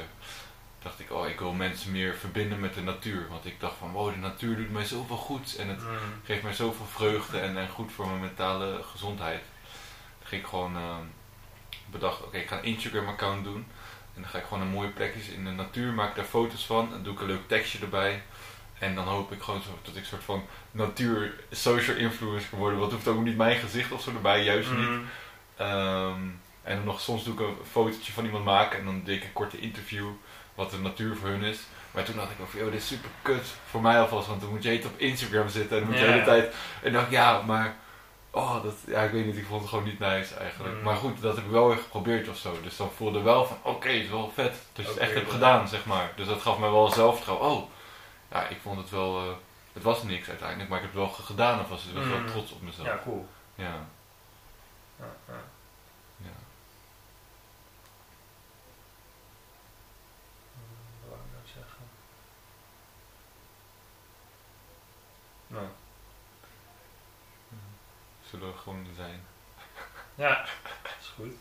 dacht ik, oh, ik wil mensen meer verbinden met de natuur. Want ik dacht van, wow, de natuur doet mij zoveel goed. En het Mm. geeft mij zoveel vreugde en, en goed voor mijn mentale gezondheid. Dan ging ik gewoon ehm, bedacht, oké, ik ga een Instagram account doen. En dan ga ik gewoon een mooie plekjes in de natuur, maak daar foto's van. En doe ik een leuk tekstje erbij. En dan hoop ik gewoon dat ik een soort van natuur social influencer kan worden. Want het hoeft ook niet mijn gezicht of zo erbij, juist niet. Mm. Ehm, en dan nog soms doe ik een fotootje van iemand maken en dan deed ik een korte interview wat de natuur voor hun is. Maar toen dacht ik van, joh, dit is super kut voor mij alvast, want dan moet je het op Instagram zitten en dan moet je de hele tijd... En dacht ik, ja, maar... Oh, dat, ja, ik weet niet, ik vond het gewoon niet nice eigenlijk. Mm. Maar goed, dat heb ik wel weer geprobeerd of zo. Dus dan voelde wel van, oké, het is wel vet dat je het echt hebt ja. gedaan, zeg maar. Dus dat gaf mij wel zelfvertrouwen. Oh, ja, ik vond het wel... eh, het was niks uiteindelijk, maar ik heb het wel ge- gedaan of was ik wel Mm. trots op mezelf. Ja, cool. ja. ja. Wat wou ik nou zeggen? Nou, Zullen we gewoon zijn? ja, is goed.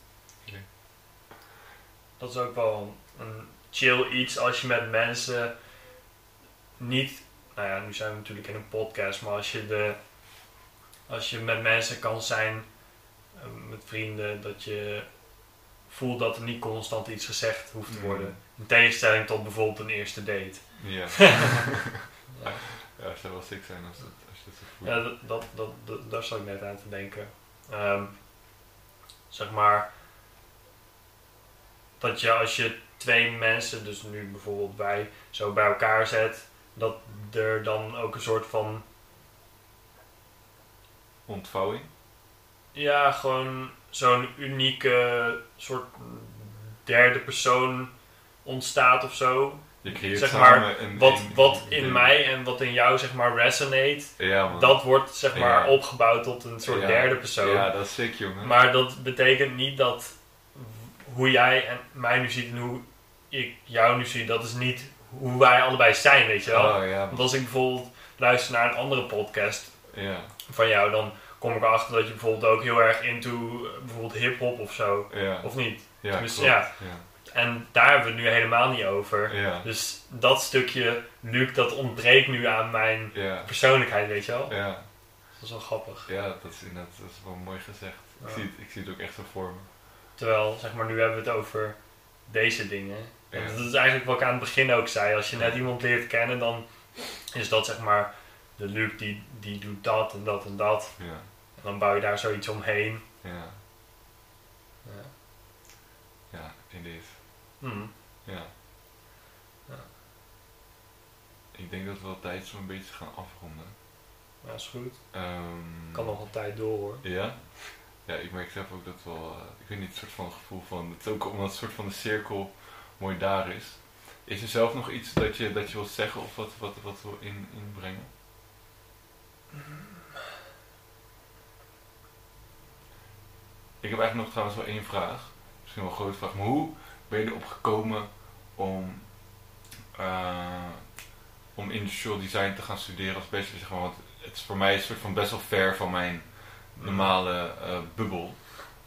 Dat is ook wel een chill iets als je met mensen niet, nou ja, nu zijn we natuurlijk in een podcast, maar als je de, als je met mensen kan zijn, eh, met vrienden, dat je voelt dat er niet constant iets gezegd hoeft te Mm. worden. In tegenstelling tot bijvoorbeeld een eerste date. Ja. <laughs> Ja. ja, zou wel sick zijn als, dat, Ja, dat, dat, dat, dat- daar zat ik net aan te denken. Ehm, zeg maar, dat je als je twee mensen, dus nu bijvoorbeeld wij, zo bij elkaar zet, dat er dan ook een soort van, Ontvouwing? ja, gewoon zo'n unieke soort derde persoon ontstaat of zo. Je creëert Zeg samen maar, een, Wat, een- wat een in mij en wat in jou, zeg maar, resonate, Ja, dat wordt, zeg maar, opgebouwd tot een soort Ja. derde persoon. Ja, dat is sick, jongen. Maar dat betekent niet dat hoe jij en mij nu ziet en hoe ik jou nu zie, dat is niet hoe wij allebei zijn, weet je wel. Oh, Want als ik bijvoorbeeld luister naar een andere podcast ja, van jou, dan kom ik erachter dat je bijvoorbeeld ook heel erg into eh, bijvoorbeeld hip-hop of zo, of niet. Ja, tenminste, ja. En daar hebben we het nu helemaal niet over. Ja, Dus dat stukje, Luc, dat ontbreekt nu aan mijn ja, persoonlijkheid, weet je wel. ja. Dat is wel grappig. Ja, dat is inderdaad dat is wel mooi gezegd. Ik, zie het, ik zie het ook echt zo voor me. Terwijl, zeg maar, nu hebben we het over deze dingen. En dat is eigenlijk wat ik aan het begin ook zei. Als je net iemand leert kennen, dan is dat zeg maar de Luc die, die doet dat en dat en dat. Ja, En dan bouw je daar zoiets omheen. ja, Ja. ja, indeed. Hm. Ja. Ja. Ik denk dat het wel tijd een beetje gaan afronden. Ja, is goed. Ehm, Kan nog een tijd door hoor. Ja? Ja, ik merk zelf ook dat wel, eh, ik weet niet, een soort van gevoel van, het is ook omdat het soort van de cirkel mooi daar is. Is er zelf nog iets dat je, dat je wilt zeggen of wat, wat, wat wil in, inbrengen? Ik heb eigenlijk nog trouwens wel één vraag. Misschien wel een grote vraag. Maar hoe ben je erop gekomen om, eh, om industrial design te gaan studeren als bachelor? Zeg maar, want het is voor mij een soort van best wel ver van mijn normale eh, bubbel.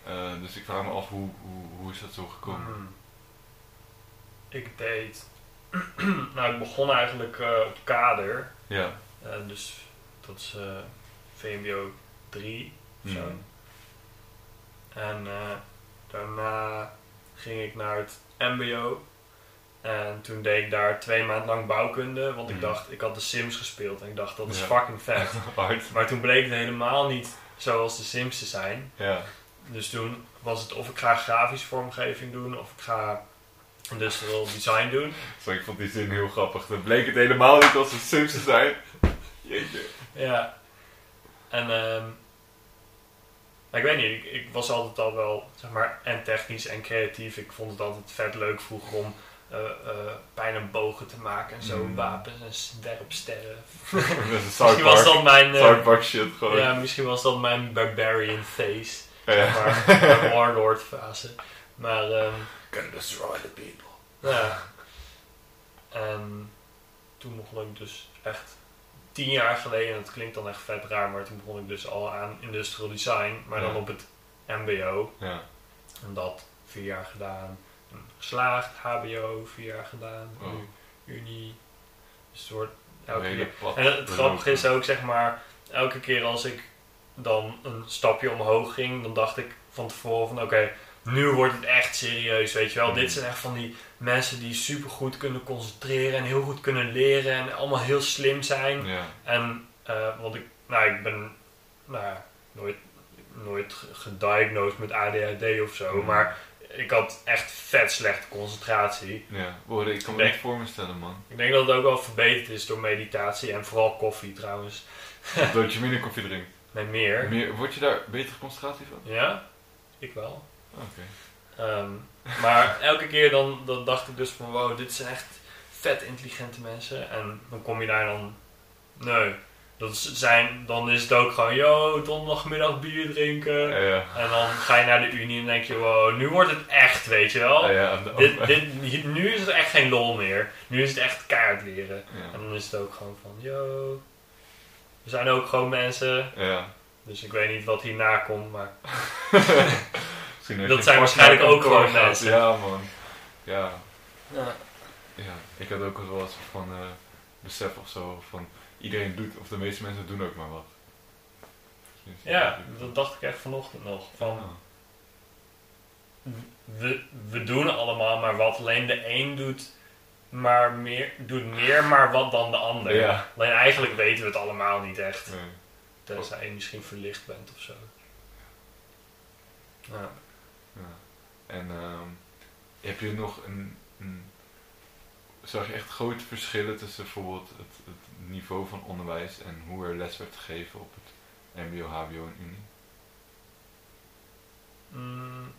Eh, dus ik vraag me af, hoe, hoe, hoe is dat zo gekomen? Hm. Ik deed. <clears throat> nou, ik begon eigenlijk op kader. Ja. Dus dat is VMBO 3 of zo. Mhm. En daarna ging ik naar het MBO. En toen deed ik daar twee maanden lang bouwkunde. Want ik Mhm. dacht, ik had de Sims gespeeld. En ik dacht, dat is Ja. fucking vet. <laughs> Maar toen bleek het helemaal niet zoals de Sims te zijn. Ja. Dus toen was het of ik ga grafische vormgeving doen. Of ik ga industrial design doen. Zo, ik vond die zin heel grappig. Dan bleek het helemaal niet als een Sims te zijn. <laughs> Jeetje. Ja. En ehm ik weet niet, ik, ik was altijd al wel, zeg maar, en technisch en creatief. Ik vond het altijd vet leuk vroeger om pijn en bogen te maken en zo, Mm. wapens en sterren. <laughs> <laughs> Misschien was dat mijn, Park shit gewoon. ja, misschien was dat mijn barbarian face, Ja. zeg maar, de <laughs> warlord fase. Maar Gonna destroy the people. ja. En toen begon ik dus echt tien jaar geleden, en dat klinkt dan echt vet raar, maar toen begon ik dus al aan industrial design, maar dan op het MBO. Ja. En dat vier jaar gedaan. geslaagd, HBO, vier jaar gedaan, Oh. nu Unie. Dus het wordt elke keer. En het grappige is ook, zeg maar, elke keer als ik dan een stapje omhoog ging, dan dacht ik van tevoren van oké, nu wordt het echt serieus, weet je wel. Mhm. Dit zijn echt van die mensen die super goed kunnen concentreren en heel goed kunnen leren en allemaal heel slim zijn. Ja, En, eh, want ik, nou, ik ben nou, nooit, nooit ge- gediagnosed met ADHD of zo, Mhm. maar ik had echt vet slechte concentratie. ja. Ik kan me niet voor me stellen, man. Ik denk dat het ook wel verbeterd is door meditatie en vooral koffie trouwens. Dat je minder koffie drinkt. Nee, meer. Meer, word je daar betere concentratie van? Ja, ik wel. Oké. Ehm, maar elke keer dan, dan dacht ik dus van wow, dit zijn echt vet intelligente mensen. En dan kom je daar dan, nee, dat zijn, dan is het ook gewoon, yo, donderdagmiddag bier drinken. Ja, ja. En dan ga je naar de Unie en denk je, wow, nu wordt het echt, weet je wel. Ja, Dit, dit, nu is het echt geen lol meer. Nu is het echt kaart leren. En dan is het ook gewoon van, yo, we zijn ook gewoon mensen. ja. Dus ik weet niet wat hierna komt, maar <laughs> Misschien heeft Dat zijn waarschijnlijk ook gewoon mensen. Ja, man. Ja, ja. ja. Ik had ook wel eens van eh, besef of zo van iedereen doet, of de meeste mensen doen ook maar wat. Ja, dat dacht ik echt vanochtend nog. Van, Ah. we, we doen allemaal maar wat. Alleen de een doet, maar meer, doet meer maar wat dan de ander. Ja. Alleen eigenlijk weten we het allemaal niet echt. Nee. Tenzij je misschien verlicht bent of zo. Ja. En ehm, heb je nog een, een. Zag je echt grote verschillen tussen bijvoorbeeld het, het niveau van onderwijs en hoe er les werd gegeven op het MBO, HBO en Unie? Mm.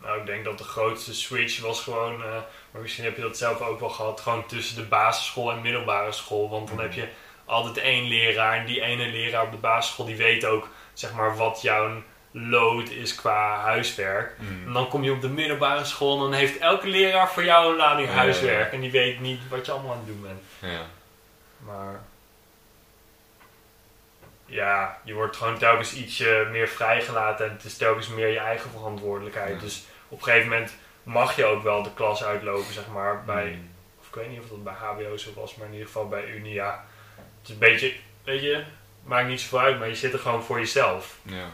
Nou, ik denk dat de grootste switch was gewoon, eh, maar misschien heb je dat zelf ook wel gehad, gewoon tussen de basisschool en middelbare school. Want dan Mhm. heb je altijd één leraar en die ene leraar op de basisschool die weet ook, zeg maar, wat jouw load is qua huiswerk. En dan kom je op de middelbare school en dan heeft elke leraar voor jou een lading Ja, ja, ja. huiswerk en die weet niet wat je allemaal aan het doen bent. Ja. Maar ja, je wordt gewoon telkens ietsje meer vrijgelaten en het is telkens meer je eigen verantwoordelijkheid. Ja. Dus op een gegeven moment mag je ook wel de klas uitlopen, zeg maar, bij, Mm. of ik weet niet of dat bij HBO zo was, maar in ieder geval bij Unia. Het is een beetje, weet je, maakt niet zoveel uit, maar je zit er gewoon voor jezelf. Ja.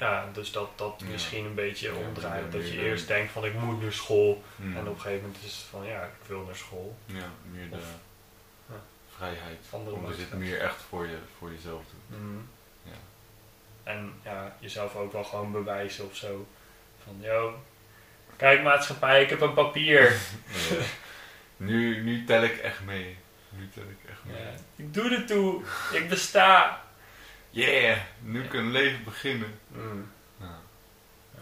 Ja, dus dat dat Ja. misschien een beetje Ja, omdraait. Dat je eerst eh, denkt van ik moet naar school. Mm. En op een gegeven moment is het van ja, ik wil naar school. Ja, meer de Of- ja. vrijheid. Andere Om het motivatie. meer echt voor, je, voor jezelf te doen. Mhm. Ja. En ja, jezelf ook wel gewoon bewijzen of zo. Van, yo, kijk maatschappij, ik heb een papier. <laughs> Nu, nu tel ik echt mee. Nu tel ik echt mee. ja, ik doe er toe, ik besta. Yeah, nu kan een leven beginnen. Mm. Ja. Ja.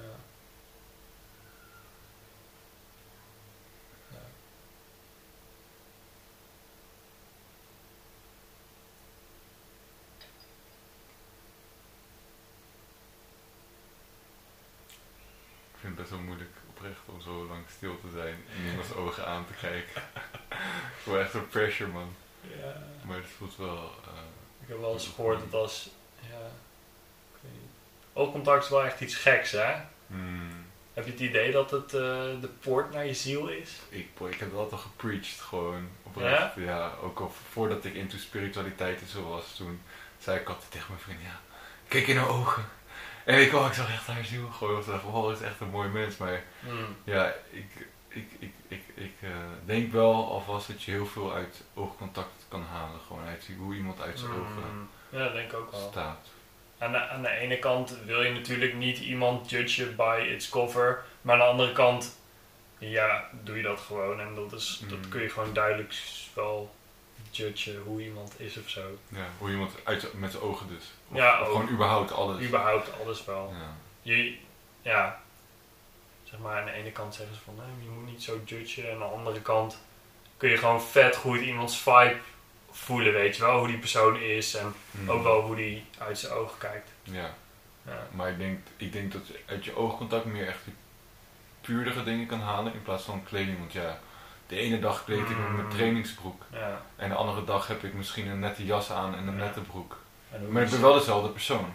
Ja. Ik vind het best wel moeilijk oprecht om zo lang stil te zijn en iemands ogen aan te kijken. ik voel echt een pressure man. Ja. Maar het voelt wel. eh, Ik heb wel eens gehoord dat als, ja. Oogcontact is wel echt iets geks, hè? hmm, Heb je het idee dat het eh, de poort naar je ziel is? ik, ik heb wel altijd gepreached gewoon. Oprecht. Ja? ook al voordat ik into spiritualiteit en zo was, toen zei ik altijd tegen mijn vriend, ja, kijk in haar ogen. En ik, oh, ik zag echt haar ziel gewoon. Ik dacht, dat is echt een mooi mens. Maar Mm. Ja, ik, ik, ik, ik, ik eh, denk wel alvast dat je heel veel uit oogcontact kan halen. Gewoon uit hoe iemand uit zijn ogen Mm. Ja, dat denk ik ook wel. staat. Aan de, aan de ene kant wil je natuurlijk niet iemand judgen by its cover. Maar aan de andere kant, ja, doe je dat gewoon. En dat, is, dat Mm. kun je gewoon duidelijk wel judgen hoe iemand is of zo. Ja, hoe iemand uit, met zijn ogen dus. Of, Ja, of ook. gewoon überhaupt alles. Überhaupt alles wel. Ja. Je, ja, zeg maar aan de ene kant zeggen ze van, nee, je moet niet zo judgen. En aan de andere kant kun je gewoon vet goed iemands vibe voelen, weet je wel. Hoe die persoon is en Mm. ook wel hoe die uit zijn ogen kijkt. Ja, Ja. maar ik denk, ik denk dat je uit je oogcontact meer echt puurdere dingen kan halen in plaats van kleding. Want ja, de ene dag kleed ik met mijn Mm. trainingsbroek. Ja. En de andere dag heb ik misschien een nette jas aan en een Ja. nette broek. Maar ik ben wel dezelfde persoon.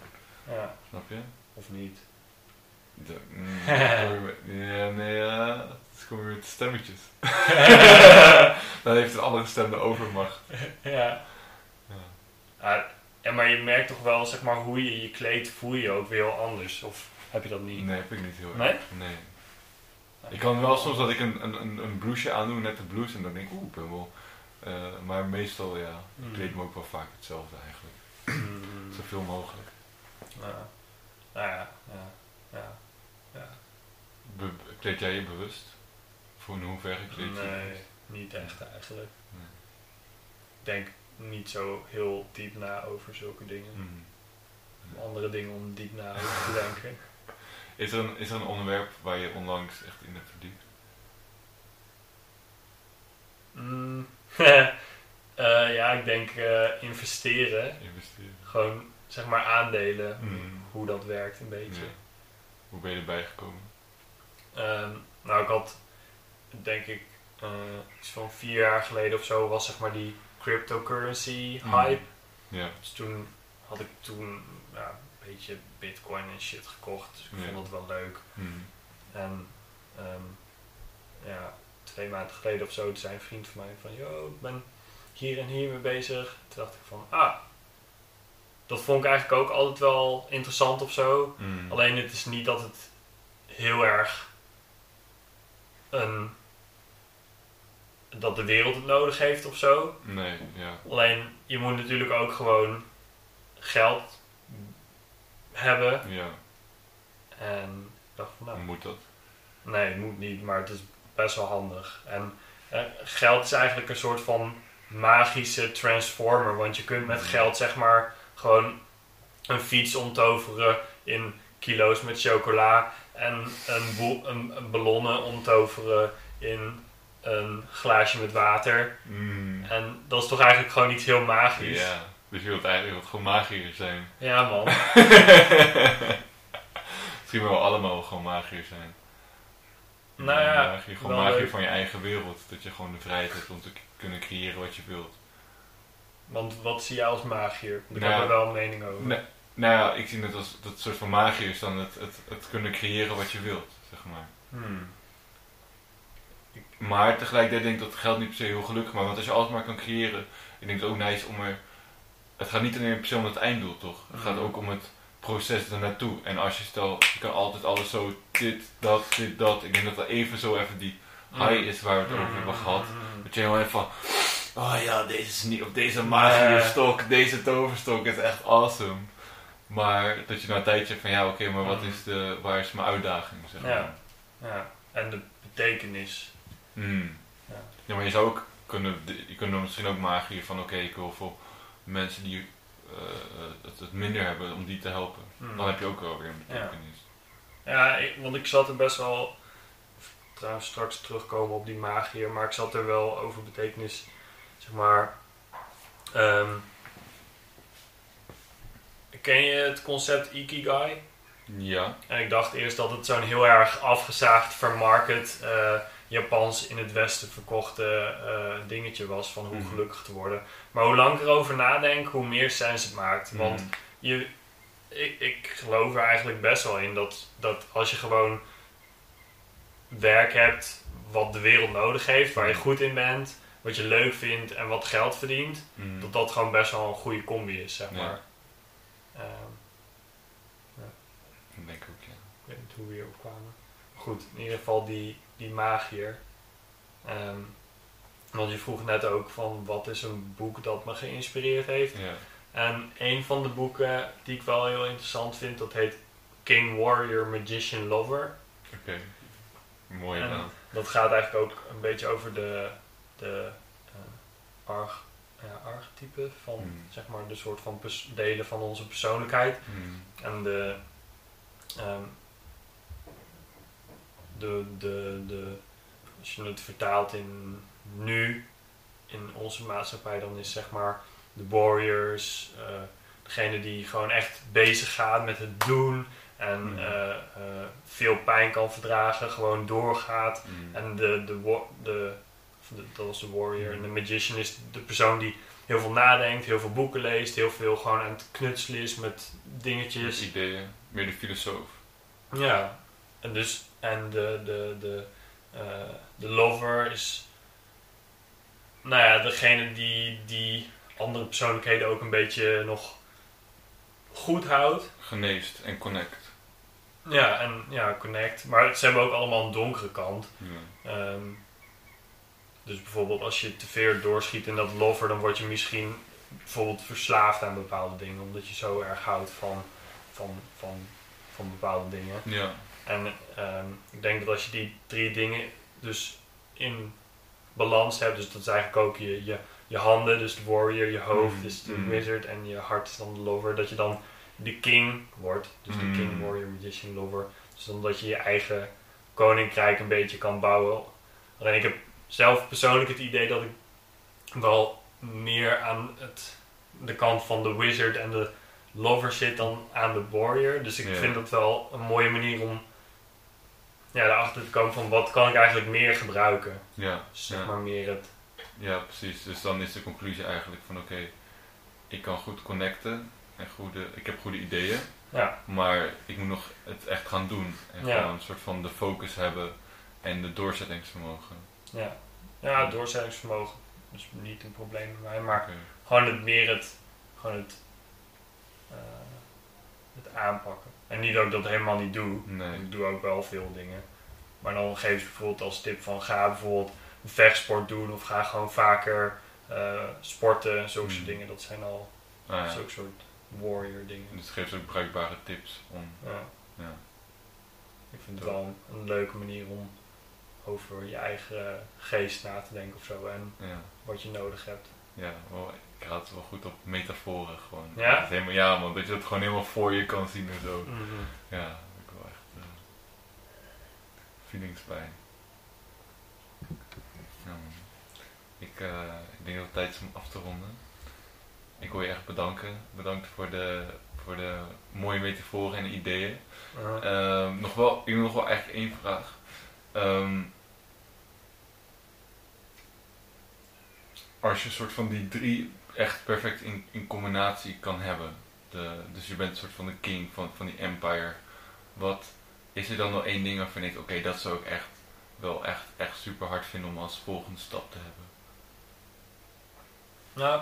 Ja, Snap je? of niet. De, mm, <laughs> ja, nee, ja. Dan kom je met stemmetjes. <laughs> dan heeft een andere stem de overmacht. ja. Ja. Ja, maar je merkt toch wel, zeg maar, hoe je je kleedt, voel je ook weer heel anders. Of heb je dat niet? Nee, heb ik niet heel erg. Nee? Nee. Ik kan wel soms dat ik een, een, een, blouseje aandoe, net een blouse, en dan denk ik, oeh, ik ben wel... eh, maar meestal, ja, ik Hmm. kleed me ook wel vaak hetzelfde eigenlijk. Mm. Zoveel mogelijk. Ja. Nou ja, ja, ja. ja. Be- kleed jij je bewust? Voor in hoeverre je je Nee, niet echt eigenlijk. Nee. Ik denk niet zo heel diep na over zulke dingen. Hmm. Andere dingen om diep na over te denken. <laughs> Is, er een, is er een onderwerp waar je onlangs echt in hebt verdiept? Mm. <laughs> Eh, ja, ik denk eh, investeren. Investeren? Gewoon, zeg maar, aandelen. Hmm. Hoe dat werkt een beetje. Ja. Hoe ben je erbij gekomen? Ehm, nou, ik had, denk ik, eh, iets van vier jaar geleden of zo, was zeg maar die cryptocurrency Mm. hype. Ja. Dus toen had ik toen ja, een beetje bitcoin en shit gekocht. Dus ik vond het wel leuk. Hmm. En ehm, ja, twee maanden geleden of zo, toen zei een vriend van mij van, yo, ik ben hier en hier mee bezig. Toen dacht ik van, ah, dat vond ik eigenlijk ook altijd wel interessant of zo. Hmm. Alleen het is niet dat het heel erg een, dat de wereld het nodig heeft of zo. Nee, ja. Alleen je moet natuurlijk ook gewoon geld hebben. Ja, En ik dacht van nou, moet dat? nee, het moet niet, maar het is best wel handig. En eh, geld is eigenlijk een soort van magische transformer. Want je kunt met geld zeg maar gewoon een fiets omtoveren in kilo's met chocola. En een, een ballonnen omtoveren in een glaasje met water. Hmm. En dat is toch eigenlijk gewoon iets heel magisch. Ja, dus je wilt eigenlijk wat gewoon magier zijn. Ja, man. <laughs> Misschien wel allemaal gewoon magier zijn. Nou ja, magier, gewoon magier leuk. van je eigen wereld. Dat je gewoon de vrijheid hebt om te kunnen creëren wat je wilt. Want wat zie jij als magier? Want ik Nou, heb er wel een mening over. Nee, nou ja, ik zie het als dat soort van magie is dan het, het, het kunnen creëren wat je wilt, zeg maar. Hmm. Maar tegelijkertijd denk ik dat geld niet per se heel gelukkig maakt. Want als je alles maar kan creëren, ik denk het ook nice om er... Het gaat niet alleen per se om het einddoel, toch? Het gaat Mhm. ook om het proces ernaartoe. En als je stel, je kan altijd alles zo, dit, dat, dit, dat. Ik denk dat dat even zo even die high is waar we het over hebben gehad. Hmm. Dat je helemaal even van, oh ja, deze is niet, op deze magische stok, deze toverstok is echt awesome. Maar dat je na een tijdje van, ja oké, maar wat is de, waar is mijn uitdaging, zeg maar. Ja. Ja. En de betekenis. Hmm. Ja. Ja, maar je zou ook kunnen, je kunt dan misschien ook magier van, oké, ik wil voor mensen die eh, het, het minder hebben, om die te helpen. Hmm. Dan heb je ook wel weer een betekenis. Ja, ik- want ik zat er best wel. Trouwens, straks terugkomen op die magier, maar ik zat er wel over betekenis, zeg maar. ehm, ken je het concept Ikigai? Ja. En ik dacht eerst dat het zo'n heel erg afgezaagd, vermarket, eh, Japans in het Westen verkochte eh, dingetje was van hoe Mhm. gelukkig te worden. Maar hoe lang ik erover nadenk, hoe meer sens het maakt. Want Hmm. je, ik, ik geloof er eigenlijk best wel in dat, dat als je gewoon werk hebt wat de wereld nodig heeft, waar je goed in bent, wat je leuk vindt en wat geld verdient, dat dat gewoon best wel een goede combi is, zeg Ja. maar. Ehm, Dat denk ik ook, ja. ik weet niet hoe we hierop kwamen. Goed, in ieder geval die, die magier. Ehm, want je vroeg net ook van wat is een boek dat me geïnspireerd heeft. Ja. En een van de boeken die ik wel heel interessant vind, dat heet King Warrior Magician Lover. Oké. Mooie En naam. dat gaat eigenlijk ook een beetje over de, de eh, arch, ja, archetypen van Hmm. zeg maar de soort van delen van onze persoonlijkheid. Hmm. En de, ehm, de, de, de, als je het vertaalt in nu, in onze maatschappij, dan is zeg maar de warriors, eh degene die gewoon echt bezig gaat met het doen en Hmm. eh, eh, veel pijn kan verdragen, gewoon doorgaat. Hmm. En de, de, de, de, dat was de warrior. En de magician is de persoon die heel veel nadenkt, heel veel boeken leest, heel veel gewoon aan het knutselen is met dingetjes. ideeën. Meer de filosoof. Ja, en dus, en de, de, de, eh, de lover is, nou ja, degene die, die andere persoonlijkheden ook een beetje nog goed houdt. Geneest en connect. Ja, en ja, connect. Maar ze hebben ook allemaal een donkere kant. Ja. Ehm, dus bijvoorbeeld als je te veel doorschiet in dat lover, dan word je misschien bijvoorbeeld verslaafd aan bepaalde dingen. Omdat je zo erg houdt van, van, van, van bepaalde dingen. Ja. En ehm, ik denk dat als je die drie dingen dus in balans hebt, dus dat is eigenlijk ook je, je, je handen, dus de warrior, je hoofd Mhm, is de mhm. wizard en je hart is dan de lover, dat je dan de king wordt. Dus de Mhm. king, warrior, magician, lover. Dus dan dat je je eigen koninkrijk een beetje kan bouwen. Alleen ik heb zelf persoonlijk het idee dat ik wel meer aan het, de kant van de wizard en de lover zit dan aan de warrior. Dus ik vind dat wel een mooie manier om ja, erachter te komen van wat kan ik eigenlijk meer gebruiken. Ja. Dus zeg Ja. maar meer het. ja, precies. Dus dan is de conclusie eigenlijk van oké, ik kan goed connecten en goede, ik heb goede ideeën, Ja, maar ik moet nog het echt gaan doen. En Ja. gewoon een soort van de focus hebben en de doorzettingsvermogen. ja. ja, doorzettingsvermogen. Dus niet een probleem bij mij, maar gewoon het meer het, gewoon het, eh, het aanpakken. En niet dat ik dat helemaal niet doe. Nee. Ik doe ook wel veel dingen. Maar dan geef je bijvoorbeeld als tip van ga bijvoorbeeld een vechtsport doen of ga gewoon vaker eh, sporten. Zulke soort Hmm. dingen, dat zijn al Ah, ja. zulke soort warrior dingen. Dus het geeft ook bruikbare tips om. Ja. Ja. Ik vind het wel een, een leuke manier om over je eigen geest na te denken of zo en Ja. wat je nodig hebt. Ja, wel, ik het wel goed op metaforen gewoon. Ja? Dat helemaal, ja man, dat je het gewoon helemaal voor je kan zien en zo. Mhm. Ja, ik wel echt eh, feelings bij. Ja, man. Ik, eh, ik denk dat het tijd is om af te ronden. Ik wil je echt bedanken. Bedankt voor de, voor de mooie metaforen en ideeën. Ja. Ehm, nog wel, ik heb nog wel eigenlijk één vraag. Ehm, als je een soort van die drie echt perfect in, in combinatie kan hebben. De, dus je bent een soort van de king van, van die empire. Wat is er dan nog één ding waarvan denkt, oké, dat zou ik echt wel echt, echt super hard vinden om als volgende stap te hebben. Nou,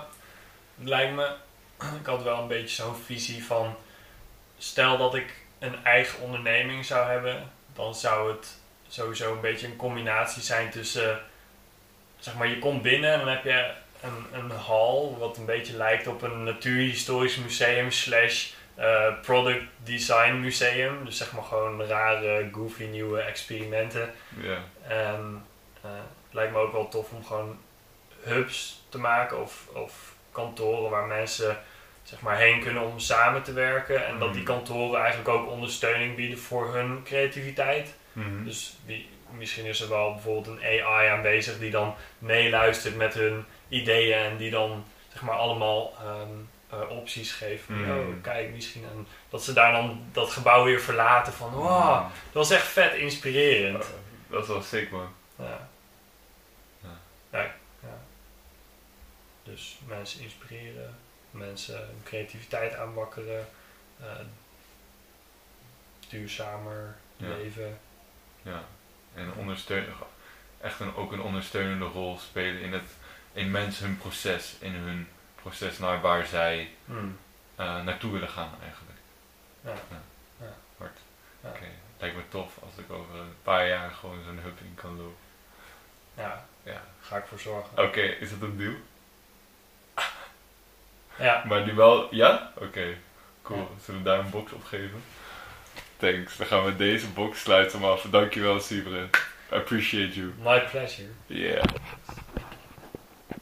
het lijkt me, ik had wel een beetje zo'n visie van, stel dat ik een eigen onderneming zou hebben, dan zou het sowieso een beetje een combinatie zijn tussen, zeg maar, je komt binnen en dan heb je een, een hal wat een beetje lijkt op een natuurhistorisch museum slash eh, product design museum. Dus zeg maar gewoon rare, goofy nieuwe experimenten. Ja, En eh, lijkt me ook wel tof om gewoon hubs te maken of, of kantoren waar mensen zeg maar, heen kunnen om samen te werken. En dat die Mm. kantoren eigenlijk ook ondersteuning bieden voor hun creativiteit. Mhm. Dus misschien is er wel bijvoorbeeld een AI aanwezig die dan meeluistert met hun ideeën en die dan zeg maar allemaal ehm, eh, opties geeft. Van, Mm. Oh, kijk, misschien. En dat ze daar dan dat gebouw weer verlaten van, wow, dat was echt vet inspirerend. dat is wel sick man. Ja. Ja. Ja. ja. Dus mensen inspireren, mensen hun creativiteit aanwakkeren, eh, duurzamer Ja. leven. Ja, en ondersteun, echt een, ook een ondersteunende rol spelen in, het, in mensen hun proces, in hun proces naar waar zij Hmm. eh, naartoe willen gaan eigenlijk. Ja. Ja. Ja. Hard. Ja. Oké, lijkt me tof als ik over een paar jaar gewoon zo'n hub in kan lopen. ja, Ja. ga ik voor zorgen. Oké, is dat een deal? <laughs> Ja, Maar nu wel, ja? Oké, cool. Zullen we daar een box op geven? Thanks, dan gaan we deze box sluiten hem af. Dankjewel Sibre. I appreciate you. my pleasure. Yeah.